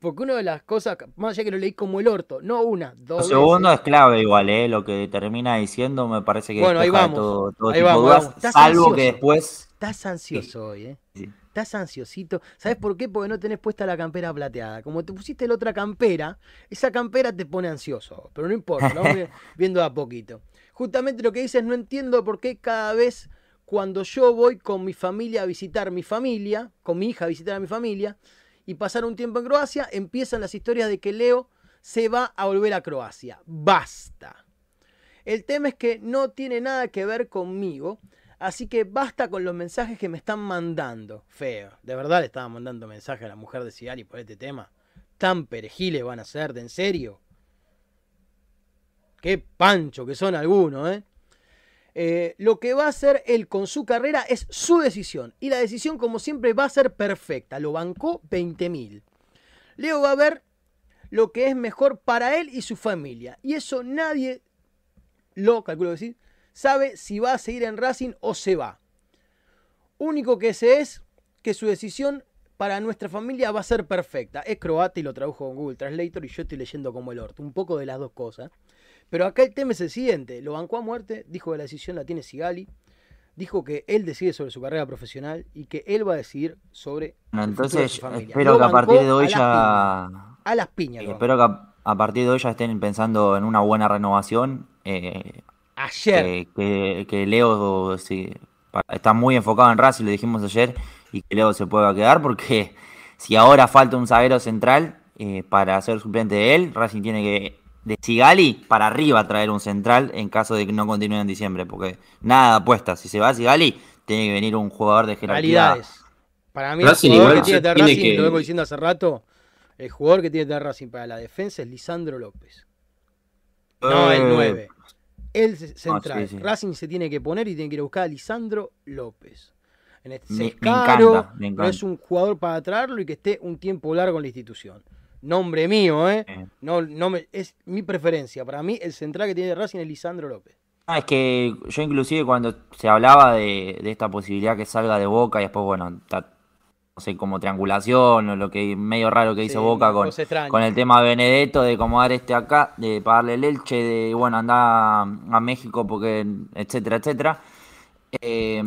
Porque una de las cosas, más allá que lo leí como el orto, no una, dos. lo segundo veces. es clave igual, ¿eh? Lo que termina diciendo me parece que Bueno, ahí de vamos, todo, todo ahí tipo de vamos, dudas, vamos. Estás salvo ansioso. que después... Estás ansioso hoy, ¿eh? Sí. Estás ansiosito. ¿Sabes por qué? Porque no tenés puesta la campera plateada. Como te pusiste la otra campera, esa campera te pone ansioso. Pero no importa, vi- *laughs* viendo a poquito. Justamente lo que dices, no entiendo por qué cada vez cuando yo voy con mi familia a visitar mi familia, con mi hija a visitar a mi familia, y pasar un tiempo en Croacia, empiezan las historias de que Leo se va a volver a Croacia. Basta. El tema es que no tiene nada que ver conmigo. Así que basta con los mensajes que me están mandando. Feo. De verdad le estaba mandando mensajes a la mujer de Cigali por este tema. Tan perejiles van a ser, ¿de en serio? Qué pancho que son algunos, ¿eh? Eh, lo que va a hacer él con su carrera es su decisión. Y la decisión, como siempre, va a ser perfecta. Lo bancó 20.000. Leo va a ver lo que es mejor para él y su familia. Y eso nadie lo, calculo sí, sabe si va a seguir en Racing o se va. Único que sé es que su decisión para nuestra familia va a ser perfecta. Es croata y lo tradujo con Google Translator y yo estoy leyendo como el orto. Un poco de las dos cosas. Pero acá el tema es el siguiente. Lo bancó a muerte, dijo que la decisión la tiene Sigali. Dijo que él decide sobre su carrera profesional y que él va a decidir sobre de entonces su familia. espero Lo que a partir de hoy a ya... piñas. A las piñas. Espero que a, a partir de hoy ya estén pensando en una buena renovación. eh, Ayer. que, que- que Leo sí, está muy enfocado en Racing, lo dijimos ayer, y que Leo se pueda quedar, porque *laughs* si ahora falta un zaguero central eh, para ser suplente de él, Racing tiene que, de Sigali para arriba, traer un central en caso de que no continúe en diciembre, porque nada apuesta. Si se va Sigali, tiene que venir un jugador de jerarquía. Realidades. Para mí, Racing el jugador igual que tiene tiene Racing, que- lo vengo diciendo hace rato, el jugador que tiene Racing para la defensa es Lisandro López. No el Eh, 9. El ce- central. sí, sí. Racing se tiene que poner y tiene que ir a buscar a Lisandro López. En este, Me- es me caro, encanta, me pero es un jugador para traerlo y que esté un tiempo largo en la institución. Nombre mío, ¿eh? No, no me, es mi preferencia. Para mí, el central que tiene Racing es Lisandro López. Ah, es que yo inclusive cuando se hablaba de, de esta posibilidad que salga de Boca y después, bueno, ta- no sé, como triangulación o lo que medio raro que hizo Sí, Boca una con, con el tema de Benedetto, de acomodar este acá, de pagarle el Elche, de, bueno, andar a México porque, etcétera, etcétera. Eh,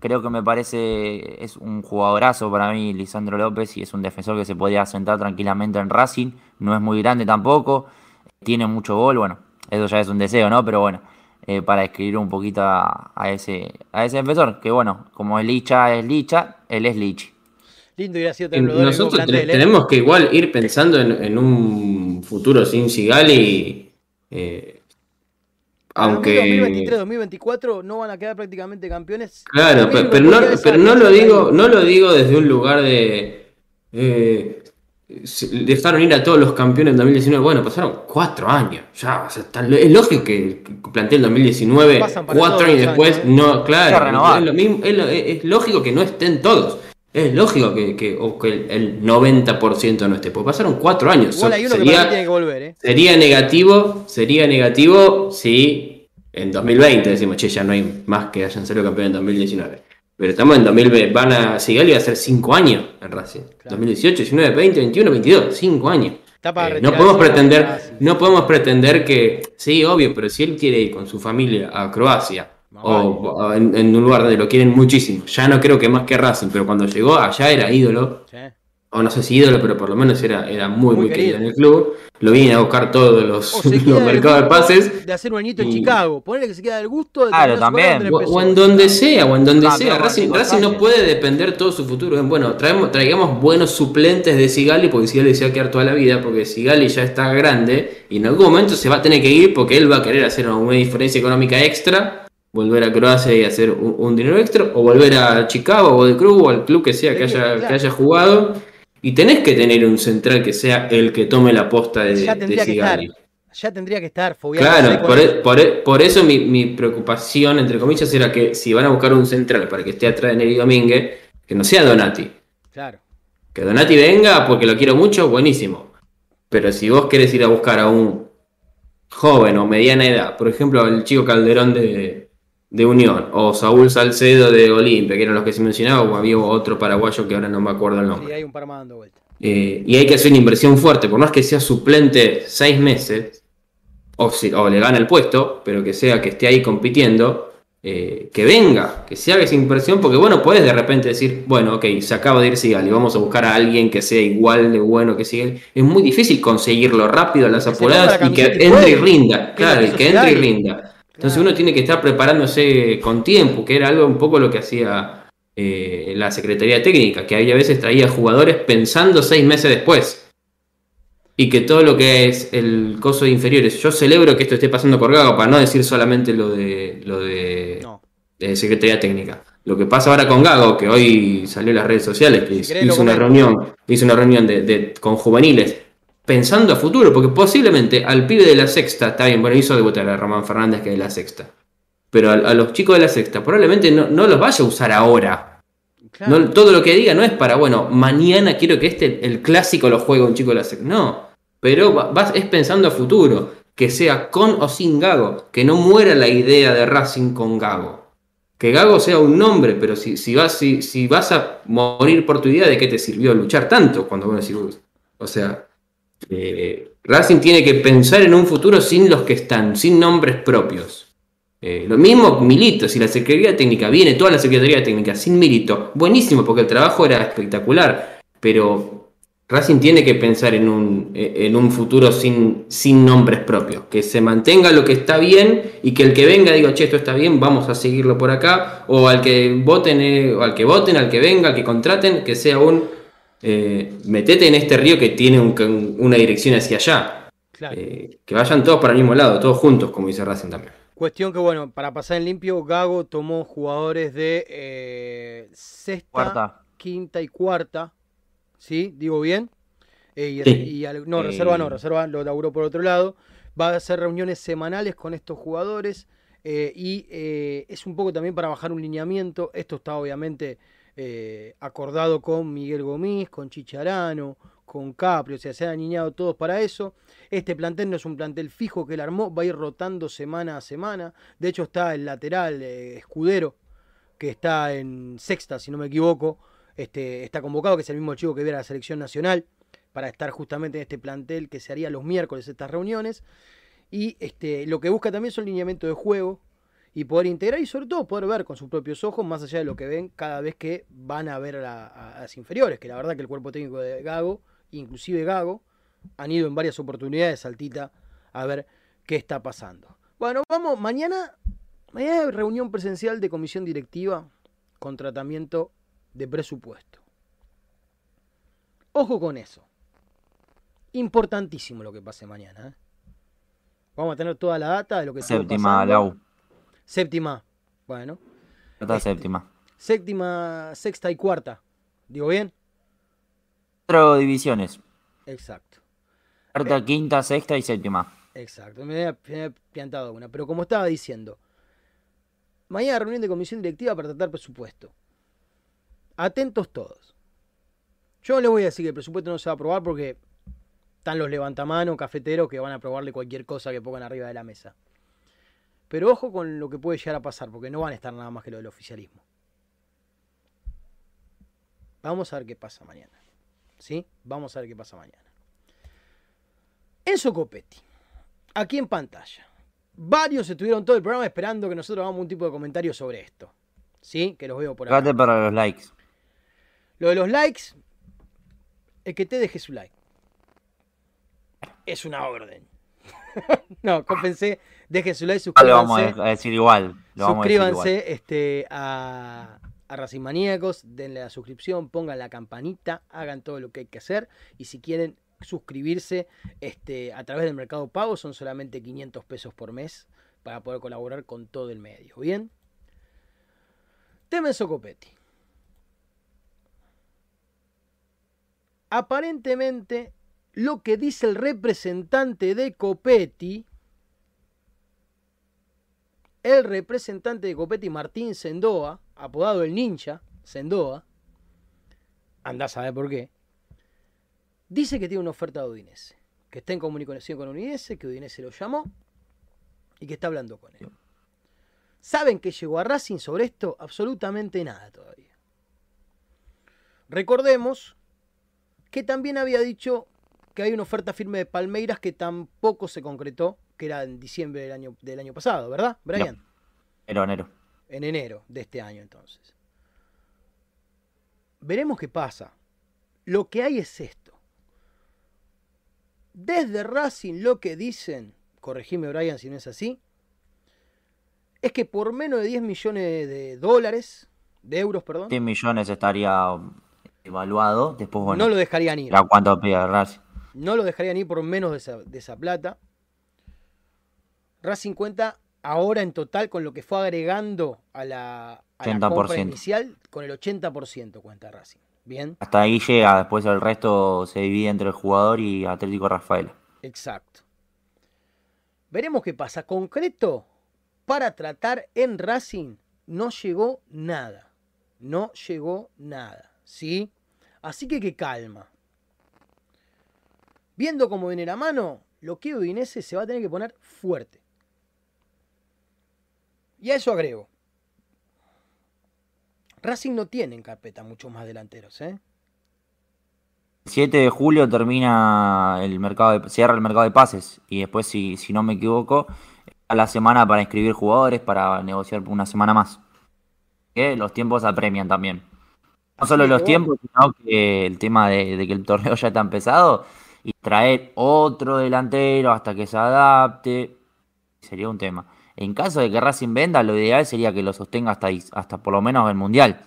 creo que me parece, es un jugadorazo para mí, Lisandro López, y es un defensor que se podía sentar tranquilamente en Racing, no es muy grande tampoco, tiene mucho gol, bueno, eso ya es un deseo, ¿no? Pero bueno, eh, para escribir un poquito a, a ese, a ese defensor, que bueno, como el Licha es Licha, él es Lichi. Lindo hubiera sido Y tenerlo Nosotros ¿eh? tenemos que igual ir pensando en, en un futuro sin Sigali. eh, aunque. 2023-2024 no van a quedar prácticamente campeones. Claro, pero, no, pero no lo digo, no lo digo desde un lugar de eh, dejaron ir a todos los campeones en 2019. Bueno, pasaron cuatro años. Ya, o sea, está- es lógico que planteé el 2019, Pasan para cuatro años después, años, ¿eh? no, claro, es, lo mismo, es, lo- es- es lógico que no estén todos. Es lógico que, que, o que el, el 90% no esté. Porque pasaron cuatro años. Igual hay uno que Sería- para mí tiene que volver, ¿eh? Sería negativo, sería negativo si en 2020 decimos, che, ya no hay más que hayan salido campeón en 2019. Pero estamos en 2020, van a Sigali va a ser 5 años en Racing. 2018, 19, 20, 21, 22, 5 años. Eh, no podemos pretender, no podemos pretender que, sí, obvio, pero si él quiere ir con su familia a Croacia o, en, un lugar donde lo quieren muchísimo, ya no creo que más que Racing, pero cuando llegó allá era ídolo. Sí o no sé si ídolo, pero por lo menos era, era muy, muy, querido. en el club. Lo viene a buscar todos los, *laughs* mercados de pases. De hacer un añito en Chicago, ponerle que se queda del gusto de Claro, también. O, en donde sea, o en donde sea. Racing, no puede depender todo su futuro. Bueno, traemos, traigamos buenos suplentes de Sigali, porque Sigali se va a quedar toda la vida, porque Sigali ya está grande y en algún momento se va a tener que ir porque él va a querer hacer una diferencia económica extra volver a Croacia y hacer un, dinero extra, o volver a Chicago o de club o al club que sea que haya, que haya jugado y tenés que tener un central que sea el que tome la posta de, ya tendría Que estar, ya tendría que estar Claro, por, e, e, por, eso mi, preocupación, entre comillas, era que si van a buscar un central para que esté atrás de Neri Domínguez, que no sea Donati. Claro. Que Donati venga porque lo quiero mucho, buenísimo. Pero si vos querés ir a buscar a un joven o mediana edad, por ejemplo, el chico Calderón de, de Unión, o Saúl Salcedo de Olimpia, que eran los que se mencionaba, o había otro paraguayo que ahora no me acuerdo el nombre. hay un par más dando vuelta. Eh, y hay que hacer una inversión fuerte, por más que sea suplente seis meses, o, si, o le gana el puesto, pero que sea que esté ahí compitiendo, eh, que venga, que se haga esa inversión, porque bueno, puedes de repente decir, bueno, ok, se acaba de ir Sigal y vamos a buscar a alguien que sea igual de bueno que Sigal. Es muy difícil conseguirlo rápido a las apuradas y que entre y rinda, claro, y que entre y rinda. Entonces uno tiene que estar preparándose con tiempo, que era algo un poco lo que hacía eh, la Secretaría Técnica, que había veces traía jugadores pensando seis meses después. Y que todo lo que es el coso de inferiores, yo celebro que esto esté pasando por Gago, para no decir solamente lo de lo de, Secretaría Técnica. Lo que pasa ahora con Gago, que hoy salió en las redes sociales, que hizo una reunión, hizo una reunión de, con juveniles pensando a futuro, porque posiblemente al pibe de la sexta, está bien, bueno, hizo debutar a Román Fernández que es de la sexta, pero a, los chicos de la sexta probablemente no, los vaya a usar ahora. todo lo que diga no es para, bueno, mañana quiero que este, el clásico lo juegue un chico de la sexta. No, pero vas, es pensando a futuro, que sea con o sin Gago, que no muera la idea de Racing con Gago. Que Gago sea un nombre, pero si, si, vas, si, si vas a morir por tu idea, ¿de qué te sirvió luchar tanto? Cuando vos decís, o sea, eh, Racing tiene que pensar en un futuro sin los que están, sin nombres propios. Eh, lo mismo Milito, si la Secretaría Técnica viene, toda la Secretaría Técnica sin Milito, buenísimo porque el trabajo era espectacular, pero Racing tiene que pensar en un, en un futuro sin, sin nombres propios, que se mantenga lo que está bien y que el que venga diga, che, esto está bien, vamos a seguirlo por acá, o al que voten, eh, o al que voten, al que venga, al que contraten, que sea un eh, metete en este río que tiene una dirección hacia allá. Eh, que vayan todos para el mismo lado, todos juntos, como dice Racing también. Cuestión que, bueno, para pasar en limpio, Gago tomó jugadores de eh, sexta, quinta y cuarta. ¿Sí? ¿Digo bien? y, no, reserva no, reserva lo laburó por otro lado. Va a hacer reuniones semanales con estos jugadores. y es un poco también para bajar un lineamiento. Esto está obviamente eh, acordado con Miguel Gomis, con Chicharano, con Capri, o sea, se han alineado todos para eso. Este plantel no es un plantel fijo que él armó, va a ir rotando semana a semana. De hecho, está el lateral eh, Escudero, que está en sexta, si no me equivoco. Este, está convocado, que es el mismo chico que viera la selección nacional, para estar justamente en este plantel que se haría los miércoles estas reuniones. Y este, lo que busca también son lineamiento de juego, y poder integrar y sobre todo poder ver con sus propios ojos más allá de lo que ven cada vez que van a ver a, las inferiores, que la verdad que el cuerpo técnico de Gago, inclusive Gago, han ido en varias oportunidades saltita a ver qué está pasando. Bueno, vamos, mañana, mañana hay reunión presencial de comisión directiva con tratamiento de presupuesto. Ojo con eso. Importantísimo lo que pase mañana. ¿eh? Vamos a tener toda la data de lo que pasando. Séptima. Bueno. Este, séptima. Séptima, sexta y cuarta. ¿Digo bien? Cuatro divisiones. Exacto. Cuarta, quinta, sexta y séptima. Exacto. Me he plantado una. Pero como estaba diciendo, mañana reunión de comisión directiva para tratar presupuesto. Atentos todos. Yo no les voy a decir que el presupuesto no se va a aprobar porque están los levantamanos, cafeteros que van a aprobarle cualquier cosa que pongan arriba de la mesa. Pero ojo con lo que puede llegar a pasar, porque no van a estar nada más que lo del oficialismo. Vamos a ver qué pasa mañana. ¿Sí? Vamos a ver qué pasa mañana. Enzo Copetti, aquí en pantalla. Varios estuvieron todo el programa esperando que nosotros hagamos un tipo de comentario sobre esto. ¿Sí? Que los veo por acá. Para los likes. Lo de los likes, el que te deje su like. Es una orden. *laughs* no, compensé. Deje su like, No lo vamos suscríbanse. a decir igual. Lo vamos a decir igual. Suscríbanse este, a, a Racing Maníacos, denle la suscripción, pongan la campanita, hagan todo lo que hay que hacer. Y si quieren suscribirse este, a través del Mercado Pago, son solamente 500 pesos por mes para poder colaborar con todo el medio. ¿Bien? Temen Socopetti. Aparentemente, lo que dice el representante de Copetti el representante de Copetti, Martín Sendoa, apodado el ninja, Sendoa, andás a ver por qué, dice que tiene una oferta de Udinese, que está en comunicación con Udinese, que Udinese lo llamó y que está hablando con él. ¿Saben que llegó a Racing sobre esto? Absolutamente nada todavía. Recordemos que también había dicho que hay una oferta firme de Palmeiras que tampoco se concretó, que era en diciembre del año, del año pasado, ¿verdad, Brian? Enero, enero. En enero de este año, entonces. Veremos qué pasa. Lo que hay es esto. Desde Racing lo que dicen, corregime Brian si no es así, es que por menos de 10 millones de dólares, de euros, perdón, 10 millones estaría evaluado. Después, bueno, no lo dejarían ir. era cuánto pide Racing. No lo dejarían ir por menos de esa, de esa plata. Racing cuenta ahora en total con lo que fue agregando a la, a la compra 80%. inicial, con el 80% cuenta Racing. Bien, Hasta ahí llega, después el resto se divide entre el jugador y Atlético Rafael. exacto. Veremos qué pasa. Concreto, para tratar en Racing no llegó nada. No llegó nada. ¿Sí? Así que que calma. Viendo cómo viene la mano, lo que Udinese se va a tener que poner fuerte. Y a eso agrego. Racing no tiene en carpeta muchos más delanteros, ¿eh? El 7 de julio termina el mercado de, cierra el mercado de pases y después, si, si no me equivoco, a la semana para inscribir jugadores, para negociar por una semana más. Que los tiempos apremian también. No solo Sí, los tiempos, sino que el tema de, de que el torneo *laughs* ya está empezado y traer otro delantero hasta que se adapte sería un tema. En caso de que Racing venda, lo ideal sería que lo sostenga hasta, ahí- hasta por lo menos el Mundial.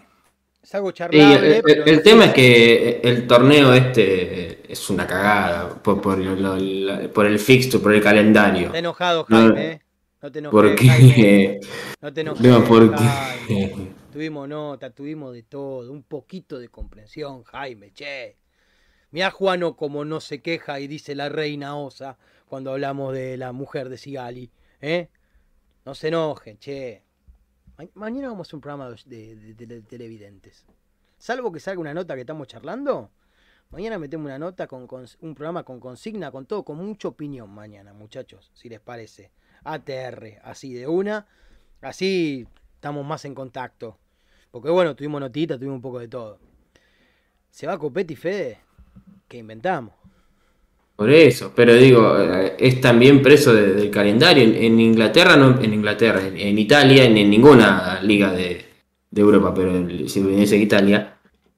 Es algo Y charlable, el, pero el no tema es que el torneo este es una cagada por, por, lo- la- por el fixture, por el calendario. Está enojado, No, Jaime, ¿eh? No te enojes, Porque. *laughs* No te enojes, No, porque. Jaime. Tuvimos nota, tuvimos de todo. Un poquito de comprensión, Jaime, che. Mirá Juano como no se queja y dice la reina Osa cuando hablamos de la mujer de Sigali. ¿eh? No se enojen, che. Ma- mañana vamos a hacer un programa de televidentes. Salvo que salga una nota que estamos charlando. Mañana metemos una nota con, con- un programa con consigna, con todo, con mucha opinión mañana, muchachos, si les parece. ATR, así de una. Así estamos más en contacto. Porque bueno, tuvimos notita, tuvimos un poco de todo. Se va Copetti Fede, que inventamos. Por eso, pero digo, eh, es también preso de- del calendario. En, en Inglaterra, no, en Inglaterra, en, en Italia, en, en ninguna liga de, de Europa, pero en, si viniese de Italia,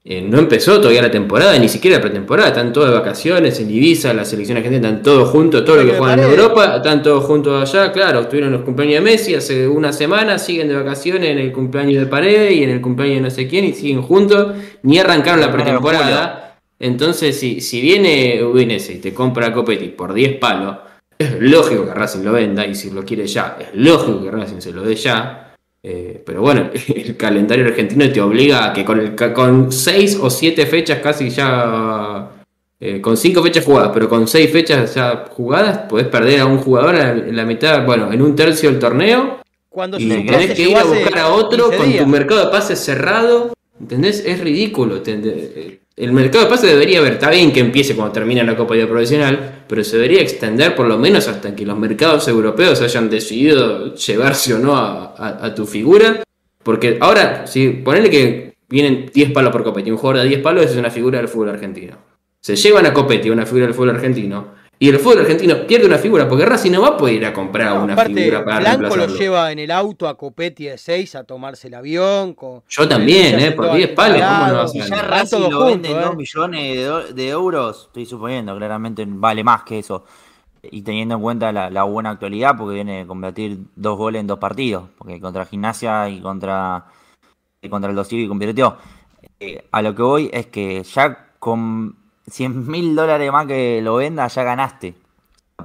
eh, no empezó todavía la temporada, ni siquiera la pretemporada. Están todos de vacaciones, en Ibiza, la selección argentina, están todos juntos, todo lo que juegan en. Europa, están todos juntos allá. Claro, estuvieron en los cumpleaños de Messi hace una semana, siguen de vacaciones en el cumpleaños de Paredes y en el cumpleaños de no sé quién, y siguen juntos, ni arrancaron la pretemporada. Entonces, si, si viene Udinese y te compra a Copetti por 10 palos, es lógico que Racing lo venda y si lo quiere ya, es lógico que Racing se lo dé ya. Eh, pero bueno, *laughs* el calendario argentino te obliga a que con, el, con 6 o 7 fechas casi ya... eh, con 5 fechas jugadas, pero con 6 fechas ya jugadas, podés perder a un jugador en la mitad, bueno, en un tercio del torneo Cuando y tenés que ir a buscar a otro 15 con días. tu mercado de pases cerrado. ¿Entendés? Es ridículo. ¿entendés? El mercado de pases debería haber, está bien que empiece cuando termina la Copa de Profesional, pero se debería extender por lo menos hasta que los mercados europeos hayan decidido llevarse o no a tu figura. Porque ahora, si ponele que vienen 10 palos por Copetti. Un jugador de 10 palos es una figura del fútbol argentino. Se llevan a Copetti, una figura del fútbol argentino, y el fútbol argentino pierde una figura porque Racing no va a poder ir a comprar No, una aparte, figura para Blanco lo lleva en el auto a Copetti de 6 a tomarse el avión. Con, Yo también, ¿eh? Por 10 palos, ¿cómo no vas a Si ya Racing lo vende juntos, en ¿eh? 2 millones de, de euros, estoy suponiendo, claramente vale más que eso. Y teniendo en cuenta la, la buena actualidad, porque viene de convertir dos goles en dos partidos, porque contra Gimnasia y contra, y contra el Dosivi convirtió. Eh, a lo que voy es que ya con 100 mil dólares más que lo venda, ya ganaste.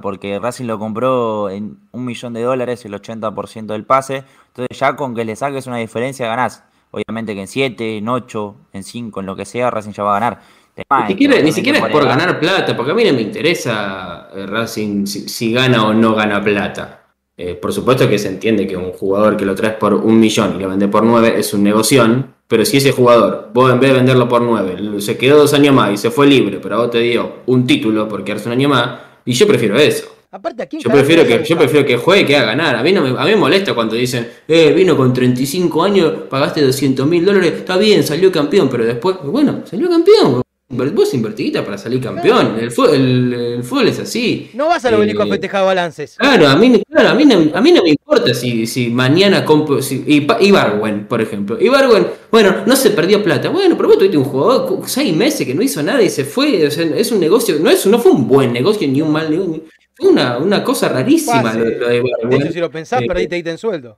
Porque Racing lo compró en un millón de dólares, el 80% del pase. Entonces ya con que le saques una diferencia ganás. Obviamente que en 7, en 8, en 5, en lo que sea, Racing ya va a ganar. Tema Ni siquiera, ni obviamente siquiera es por ganar plata, porque a mí no me interesa eh, Racing si, si gana o no gana plata. Eh, por supuesto que se entiende que un jugador que lo traes por un millón y lo vende por nueve es un negoción, pero si ese jugador, vos en vez de venderlo por nueve, se quedó dos años más y se fue libre, pero a vos te dio un título por quedarse un año más, y yo prefiero eso. Aparte, ¿a quién Yo prefiero, que, yo prefiero que juegue que haga ganar. A mí, no me, a mí me molesta cuando dicen, eh, vino con 35 años, pagaste 200 mil dólares, está bien, salió campeón, pero después, bueno, salió campeón. Vos invertiste para salir campeón. El, fútbol, el, el fútbol es así. No vas a Eh, festejar balances. Claro, a mí, claro, a mí, no, a mí no me importa si, si mañana compro. Si, Ibarwen, por ejemplo. Ibarwen, bueno, no se perdió plata. Bueno, pero vos tuviste un jugador seis meses que no hizo nada y se fue. O sea, es un negocio, no, es, no fue un buen negocio ni un mal negocio. Fue una, una cosa rarísima lo, lo de De Ibarwen. hecho, si lo pensás, Eh, perdiste ahí en sueldo.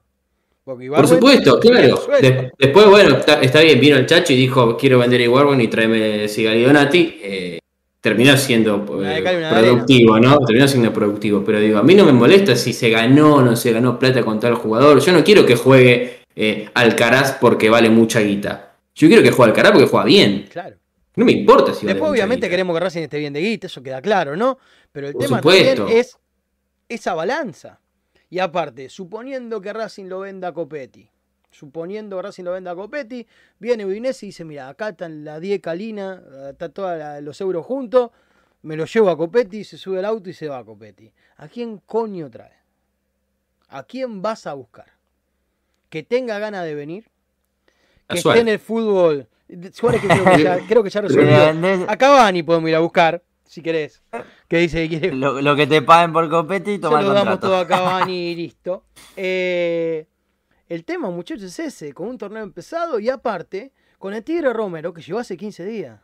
Porque Por supuesto, claro. De- después, bueno, está, está bien, vino el Chacho y dijo, quiero vender a Ibarwen y tráeme Sigali Donati. Eh, terminó siendo eh, productivo, ¿no? Terminó siendo productivo. Pero digo, a mí no me molesta si se ganó o no se ganó plata con tal jugador. Yo no quiero que juegue eh, Alcaraz porque vale mucha guita. Yo quiero que juegue Alcaraz porque juega bien. Claro. No me importa si vale Después, obviamente, guita. queremos que Racing esté bien de guita, eso queda claro, ¿no? Pero el Por tema también es esa balanza. Y aparte, suponiendo que Racing lo venda a Copetti, suponiendo que Racing lo venda a Copetti, viene Udinese y dice, mira, acá están la 10 Calina, está todos los euros juntos, me lo llevo a Copetti, se sube al auto y se va a Copetti. ¿A quién coño trae? ¿A quién vas a buscar? Que tenga ganas de venir, que esté en el fútbol. Suárez que creo que ya, *laughs* creo que ya resolvió. vendés A Cavani podemos ir a buscar, si querés. Que dice que quiere. lo, lo que te paguen por Copetti y Se toma el lo damos todo a Cavani *laughs* y listo. Eh, el tema, muchachos, es ese: con un torneo empezado y aparte, con el Tigre Romero que llegó hace 15 días.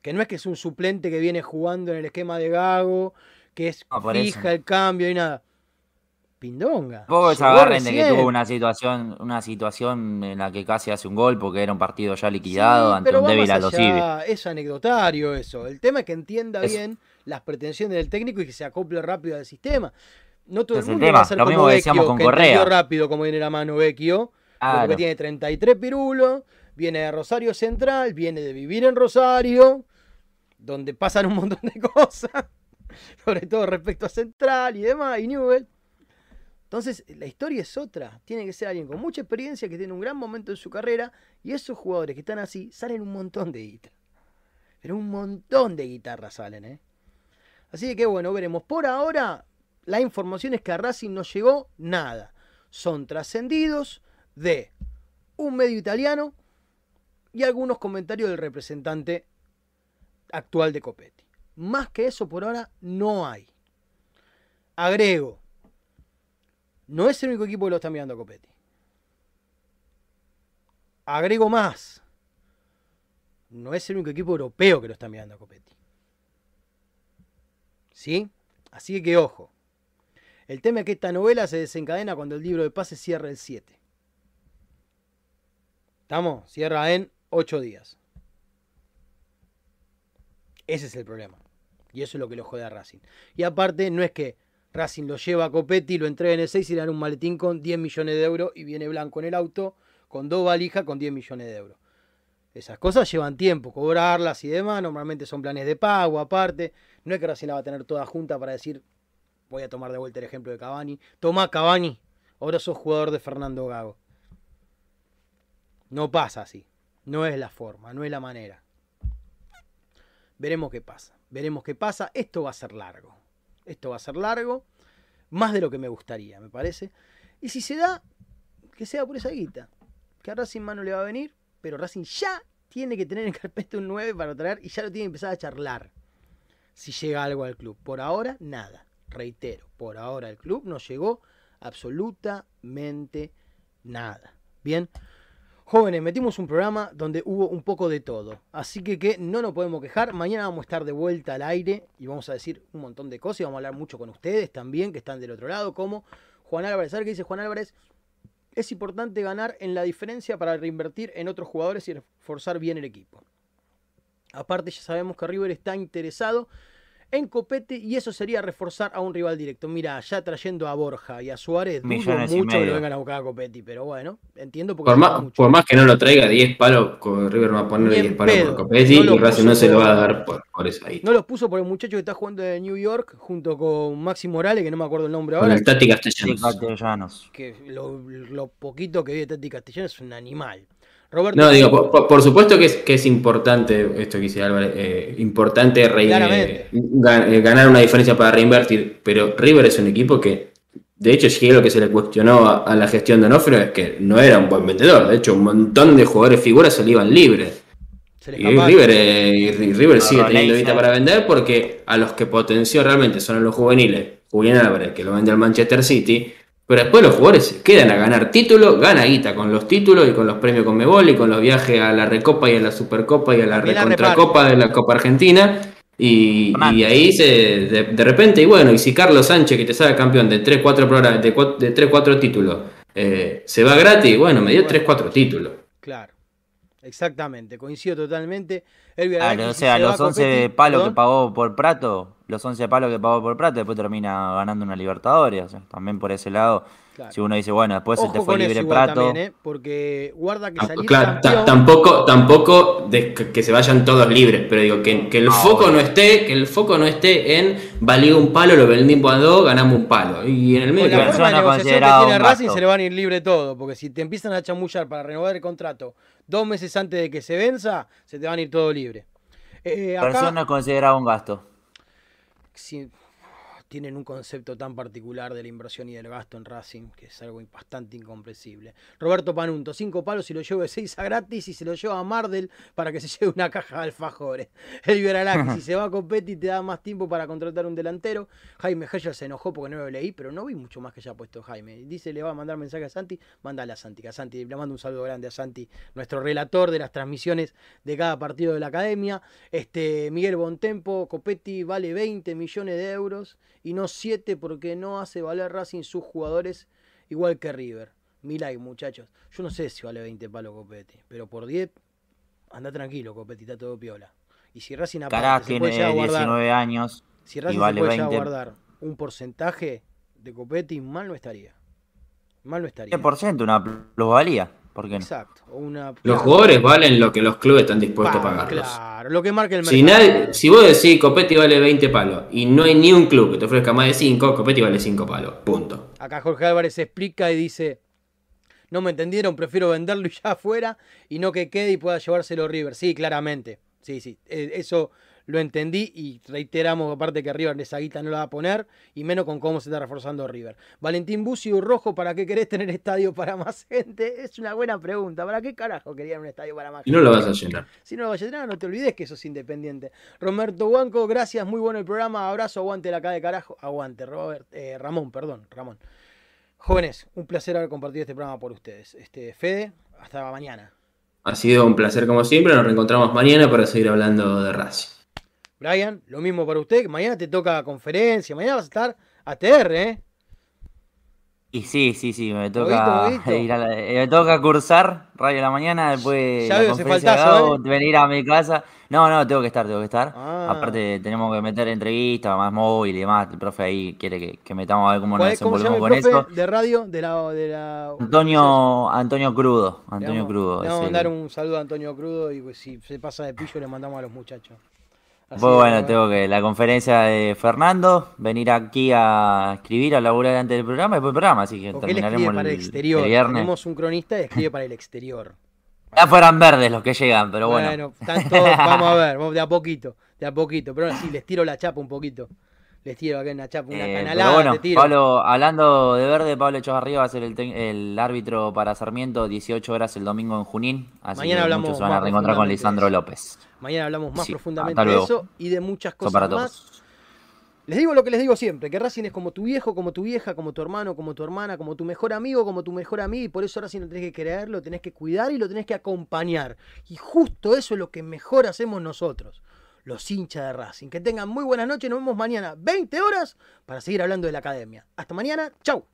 Que no es que es un suplente que viene jugando en el esquema de Gago, que es No, eso. fija el cambio y nada. Pindonga. Tampoco se agarren de que tuvo una situación, una situación en la que casi hace un gol porque era un partido ya liquidado Sí, ante un débil allá, Es anecdotario eso. El tema es que entienda Es- bien las pretensiones del técnico y que se acople rápido al sistema. No todo el Es el mundo tema, va a ser lo como mismo que decíamos Vecchio, con que Correa. rápido como viene la mano Vecchio, porque Claro. tiene 33 pirulos, viene de Rosario Central, viene de vivir en Rosario, donde pasan un montón de *laughs* cosas, sobre todo respecto a Central y demás, y Newell. Entonces, la historia es otra. Tiene que ser alguien con mucha experiencia, que tiene un gran momento en su carrera, y esos jugadores que están así salen un montón de guita. Pero un montón de guitarras salen, ¿eh? Así que bueno, veremos. Por ahora, la información es que a Racing no llegó nada. Son trascendidos de un medio italiano y algunos comentarios del representante actual de Copetti. Más que eso por ahora no hay. Agrego, no es el único equipo que lo está mirando a Copetti. Agrego más. No es el único equipo europeo que lo está mirando a Copetti. ¿Sí? Así que ojo. El tema es que esta novela se desencadena cuando el libro de pases cierra el 7. ¿Estamos? Cierra en 8 días. Ese es el problema. Y eso es lo que lo jode a Racing. Y aparte, no es que Racing lo lleva a Copetti, lo entrega en el 6 y le dan un maletín con 10 millones de euros y viene blanco en el auto con dos valijas con 10 millones de euros. Esas cosas llevan tiempo, cobrarlas y demás. Normalmente son planes de pago aparte. No es que Racing la va a tener toda junta para decir, voy a tomar de vuelta el ejemplo de Cavani. Toma Cavani, ahora sos jugador de Fernando Gago. No pasa así. No es la forma, no es la manera. Veremos qué pasa. Veremos qué pasa. Esto va a ser largo. Esto va a ser largo. Más de lo que me gustaría, me parece. Y si se da, que sea por esa guita. Que a Racing mano le va a venir. pero Racing ya tiene que tener en *laughs* carpeta un 9 para traer y ya lo tiene que empezar a charlar. Si llega algo al club. Por ahora, nada. Reitero, por ahora el club no llegó absolutamente nada. Bien. Jóvenes, metimos un programa donde hubo un poco de todo. Así que, no nos podemos quejar. Mañana vamos a estar de vuelta al aire y vamos a decir un montón de cosas y vamos a hablar mucho con ustedes también, que están del otro lado, como Juan Álvarez. ¿Sabes qué dice Juan Álvarez? Es importante ganar en la diferencia para reinvertir en otros jugadores y reforzar bien el equipo. Aparte, ya sabemos que River está interesado en Copete y eso sería reforzar a un rival directo. Mira, ya trayendo a Borja y a Suárez, dudo mucho que lo vengan a buscar a Copetti, pero bueno, entiendo porque Por más, mucho. por más que no lo traiga 10 palos, River va a poner en 10 palos por Copetti No y Racing no se lo va a dar por, por eso ahí. No los puso por el muchacho que está jugando de New York junto con Maxi Morales, que no me acuerdo el nombre Con ahora. el Tati Castellanos. castellanos. Que lo, lo poquito que vi de Tati Castellano es un animal. Roberto. No, digo, por, supuesto que es, que es importante, esto que dice Álvarez, eh, importante re- Claramente. eh, ga- ganar una diferencia para reinvertir, pero River es un equipo que, de hecho, si es lo que se le cuestionó a, a la gestión de Onofre es que no era un buen vendedor, de hecho, un montón de jugadores figuras se le iban libres. Y. River, eh, y River sigue teniendo eh. para vender porque a los que potenció realmente son a los juveniles. Julián Álvarez, que lo vende al Manchester City. Pero después los jugadores quedan a ganar título, gana guita con los títulos y con los premios con Mebol y con los viajes a la Recopa y a la Supercopa y a la Recontracopa de la Copa Argentina. Y, ahí se de, de repente, y bueno, y si Carlos Sánchez, que te sale campeón de 3-4 programas, de 3-4 títulos, eh, se va gratis, bueno, me dio Bueno. 3-4 títulos. Claro. Exactamente, coincido totalmente. Claro, Araki, o sea, se los 11 Copetti- palos que pagó por Prato, los 11 palos que pagó por Prato, después termina ganando una Libertadores. o sea, también por ese lado, Claro. si uno dice, bueno, después se te fue libre Prato. también, ¿eh? Porque guarda que Ah, salir Claro, campeón... tampoco, tampoco de que, se vayan todos libres, pero digo que, que el Ah, foco no esté, que el foco no esté en valió un palo, lo vendimos a dos, ganamos un palo. Y en el Con medio la que- forma de eso no negociación que tiene Racing se le van a ir libre todo, porque si te empiezan a chamullar para renovar el contrato dos meses antes de que se venza, se te van a ir todo libre. Eh, Pero eso acá no es considerado un gasto. Si- tienen un concepto tan particular de la inversión y del gasto en Racing, que es algo bastante incomprensible. Roberto Panunto, cinco palos si lo llevo de seis a gratis y se lo lleva a Mardel para que se *laughs* lleve una caja de alfajores. El Veralaki, si se va a Copetti te da más tiempo para contratar un delantero. Jaime Heyer se enojó porque no lo leí, pero no vi mucho más que haya puesto Jaime. Dice, le va a mandar mensaje a Santi, mándale a Santi, a Santi, le mando un saludo grande a Santi, nuestro relator de las transmisiones de cada partido de la academia. Este, Miguel Bontempo, Copetti vale 20 millones de euros y no 7 porque no hace valer Racing sus jugadores igual que River. Milay, muchachos. Yo no sé si vale 20 palos Copetti, pero por 10 anda tranquilo, Copetti, está todo piola. Y si Racing aparte Carás se puede tiene guardar, 19 años. si Racing y vale se puede llegar a 20. guardar un porcentaje de Copetti, mal no estaría. Mal no estaría. 10% una plusvalía. ¿Por qué no? Exacto. una, los jugadores valen lo que los clubes están dispuestos a Pa, pagarlos. Claro, lo que marca el Si, mercado. nadie- si vos decís Copetti vale 20 palos y no hay ni un club que te ofrezca más de 5, Copetti vale 5 palos. Punto. Acá Jorge Álvarez explica y dice, no me entendieron, prefiero venderlo y ya afuera y no que quede y pueda llevárselo River. Sí, claramente. Sí, sí. eh, Eso lo entendí y reiteramos aparte que River esa guita no la va a poner y menos con cómo se está reforzando River. Valentín Bucio Rojo, ¿para qué querés tener estadio para más *laughs* gente? Es una buena pregunta. ¿Para qué carajo querían un estadio para más Y gente? no lo vas a llenar. Si no lo vas a llenar, no te olvides que sos independiente. Roberto Huanco, gracias, muy bueno el programa. Abrazo, aguante la acá de carajo. Aguante, Robert, eh, Ramón, perdón, Ramón. Jóvenes, un placer haber compartido este programa por ustedes. Este, Fede, hasta mañana. Ha sido un placer como siempre. Nos reencontramos mañana para seguir hablando de Racing. Brian, lo mismo para usted, que mañana te toca conferencia, mañana vas a estar ATR, ¿eh? Y sí, sí, sí, me toca, *laughs* ir a la- eh, me toca cursar Radio de la Mañana, después Ya la veo conferencia de faltazo, Gabo, ¿eh? venir a mi casa. No, no, tengo que estar, tengo que estar. Ah. Aparte tenemos que meter entrevistas, más móvil y demás. El profe ahí quiere que, que metamos a ver cómo nos ¿Cuál- ¿Cómo se llama desenvolvemos con eso. de radio de la... De la Antonio, Antonio Crudo, Le Antonio vamos- Crudo. Le vamos a el- mandar un saludo a Antonio Crudo y pues, si se pasa de pillo le mandamos a los muchachos. Así Pues bueno, tengo que la conferencia de Fernando, venir aquí a escribir, a laburar antes del programa y después el programa, así que Porque él terminaremos escribe para el exterior. el viernes. Tenemos un cronista y escribe para el exterior. Ya fueran verdes los que llegan, pero bueno. Bueno, están todos- vamos a ver, de a poquito, de a poquito. Pero ahora sí, les tiro la chapa un poquito. Les tiro acá una chapa, una Eh, canalada, bueno, tiro. Pablo, hablando de verde, Pablo Echevarría va a ser el, árbitro para Sarmiento, 18 horas el domingo en Junín. Así Mañana que hablamos muchos se van a reencontrar con Lisandro. López. Mañana hablamos más Sí, profundamente de eso y de muchas cosas para más. todos. Les digo lo que les digo siempre, que Racing es como tu viejo, como tu vieja, como tu hermano, como tu hermana, como tu mejor amigo, como tu mejor amiga, y por eso Racing lo tenés que creer, lo tenés que cuidar y lo tenés que acompañar. Y justo eso es lo que mejor hacemos nosotros, los hinchas de Racing. Que tengan muy buenas noches, nos vemos mañana 20 horas para seguir hablando de la academia. Hasta mañana, chau.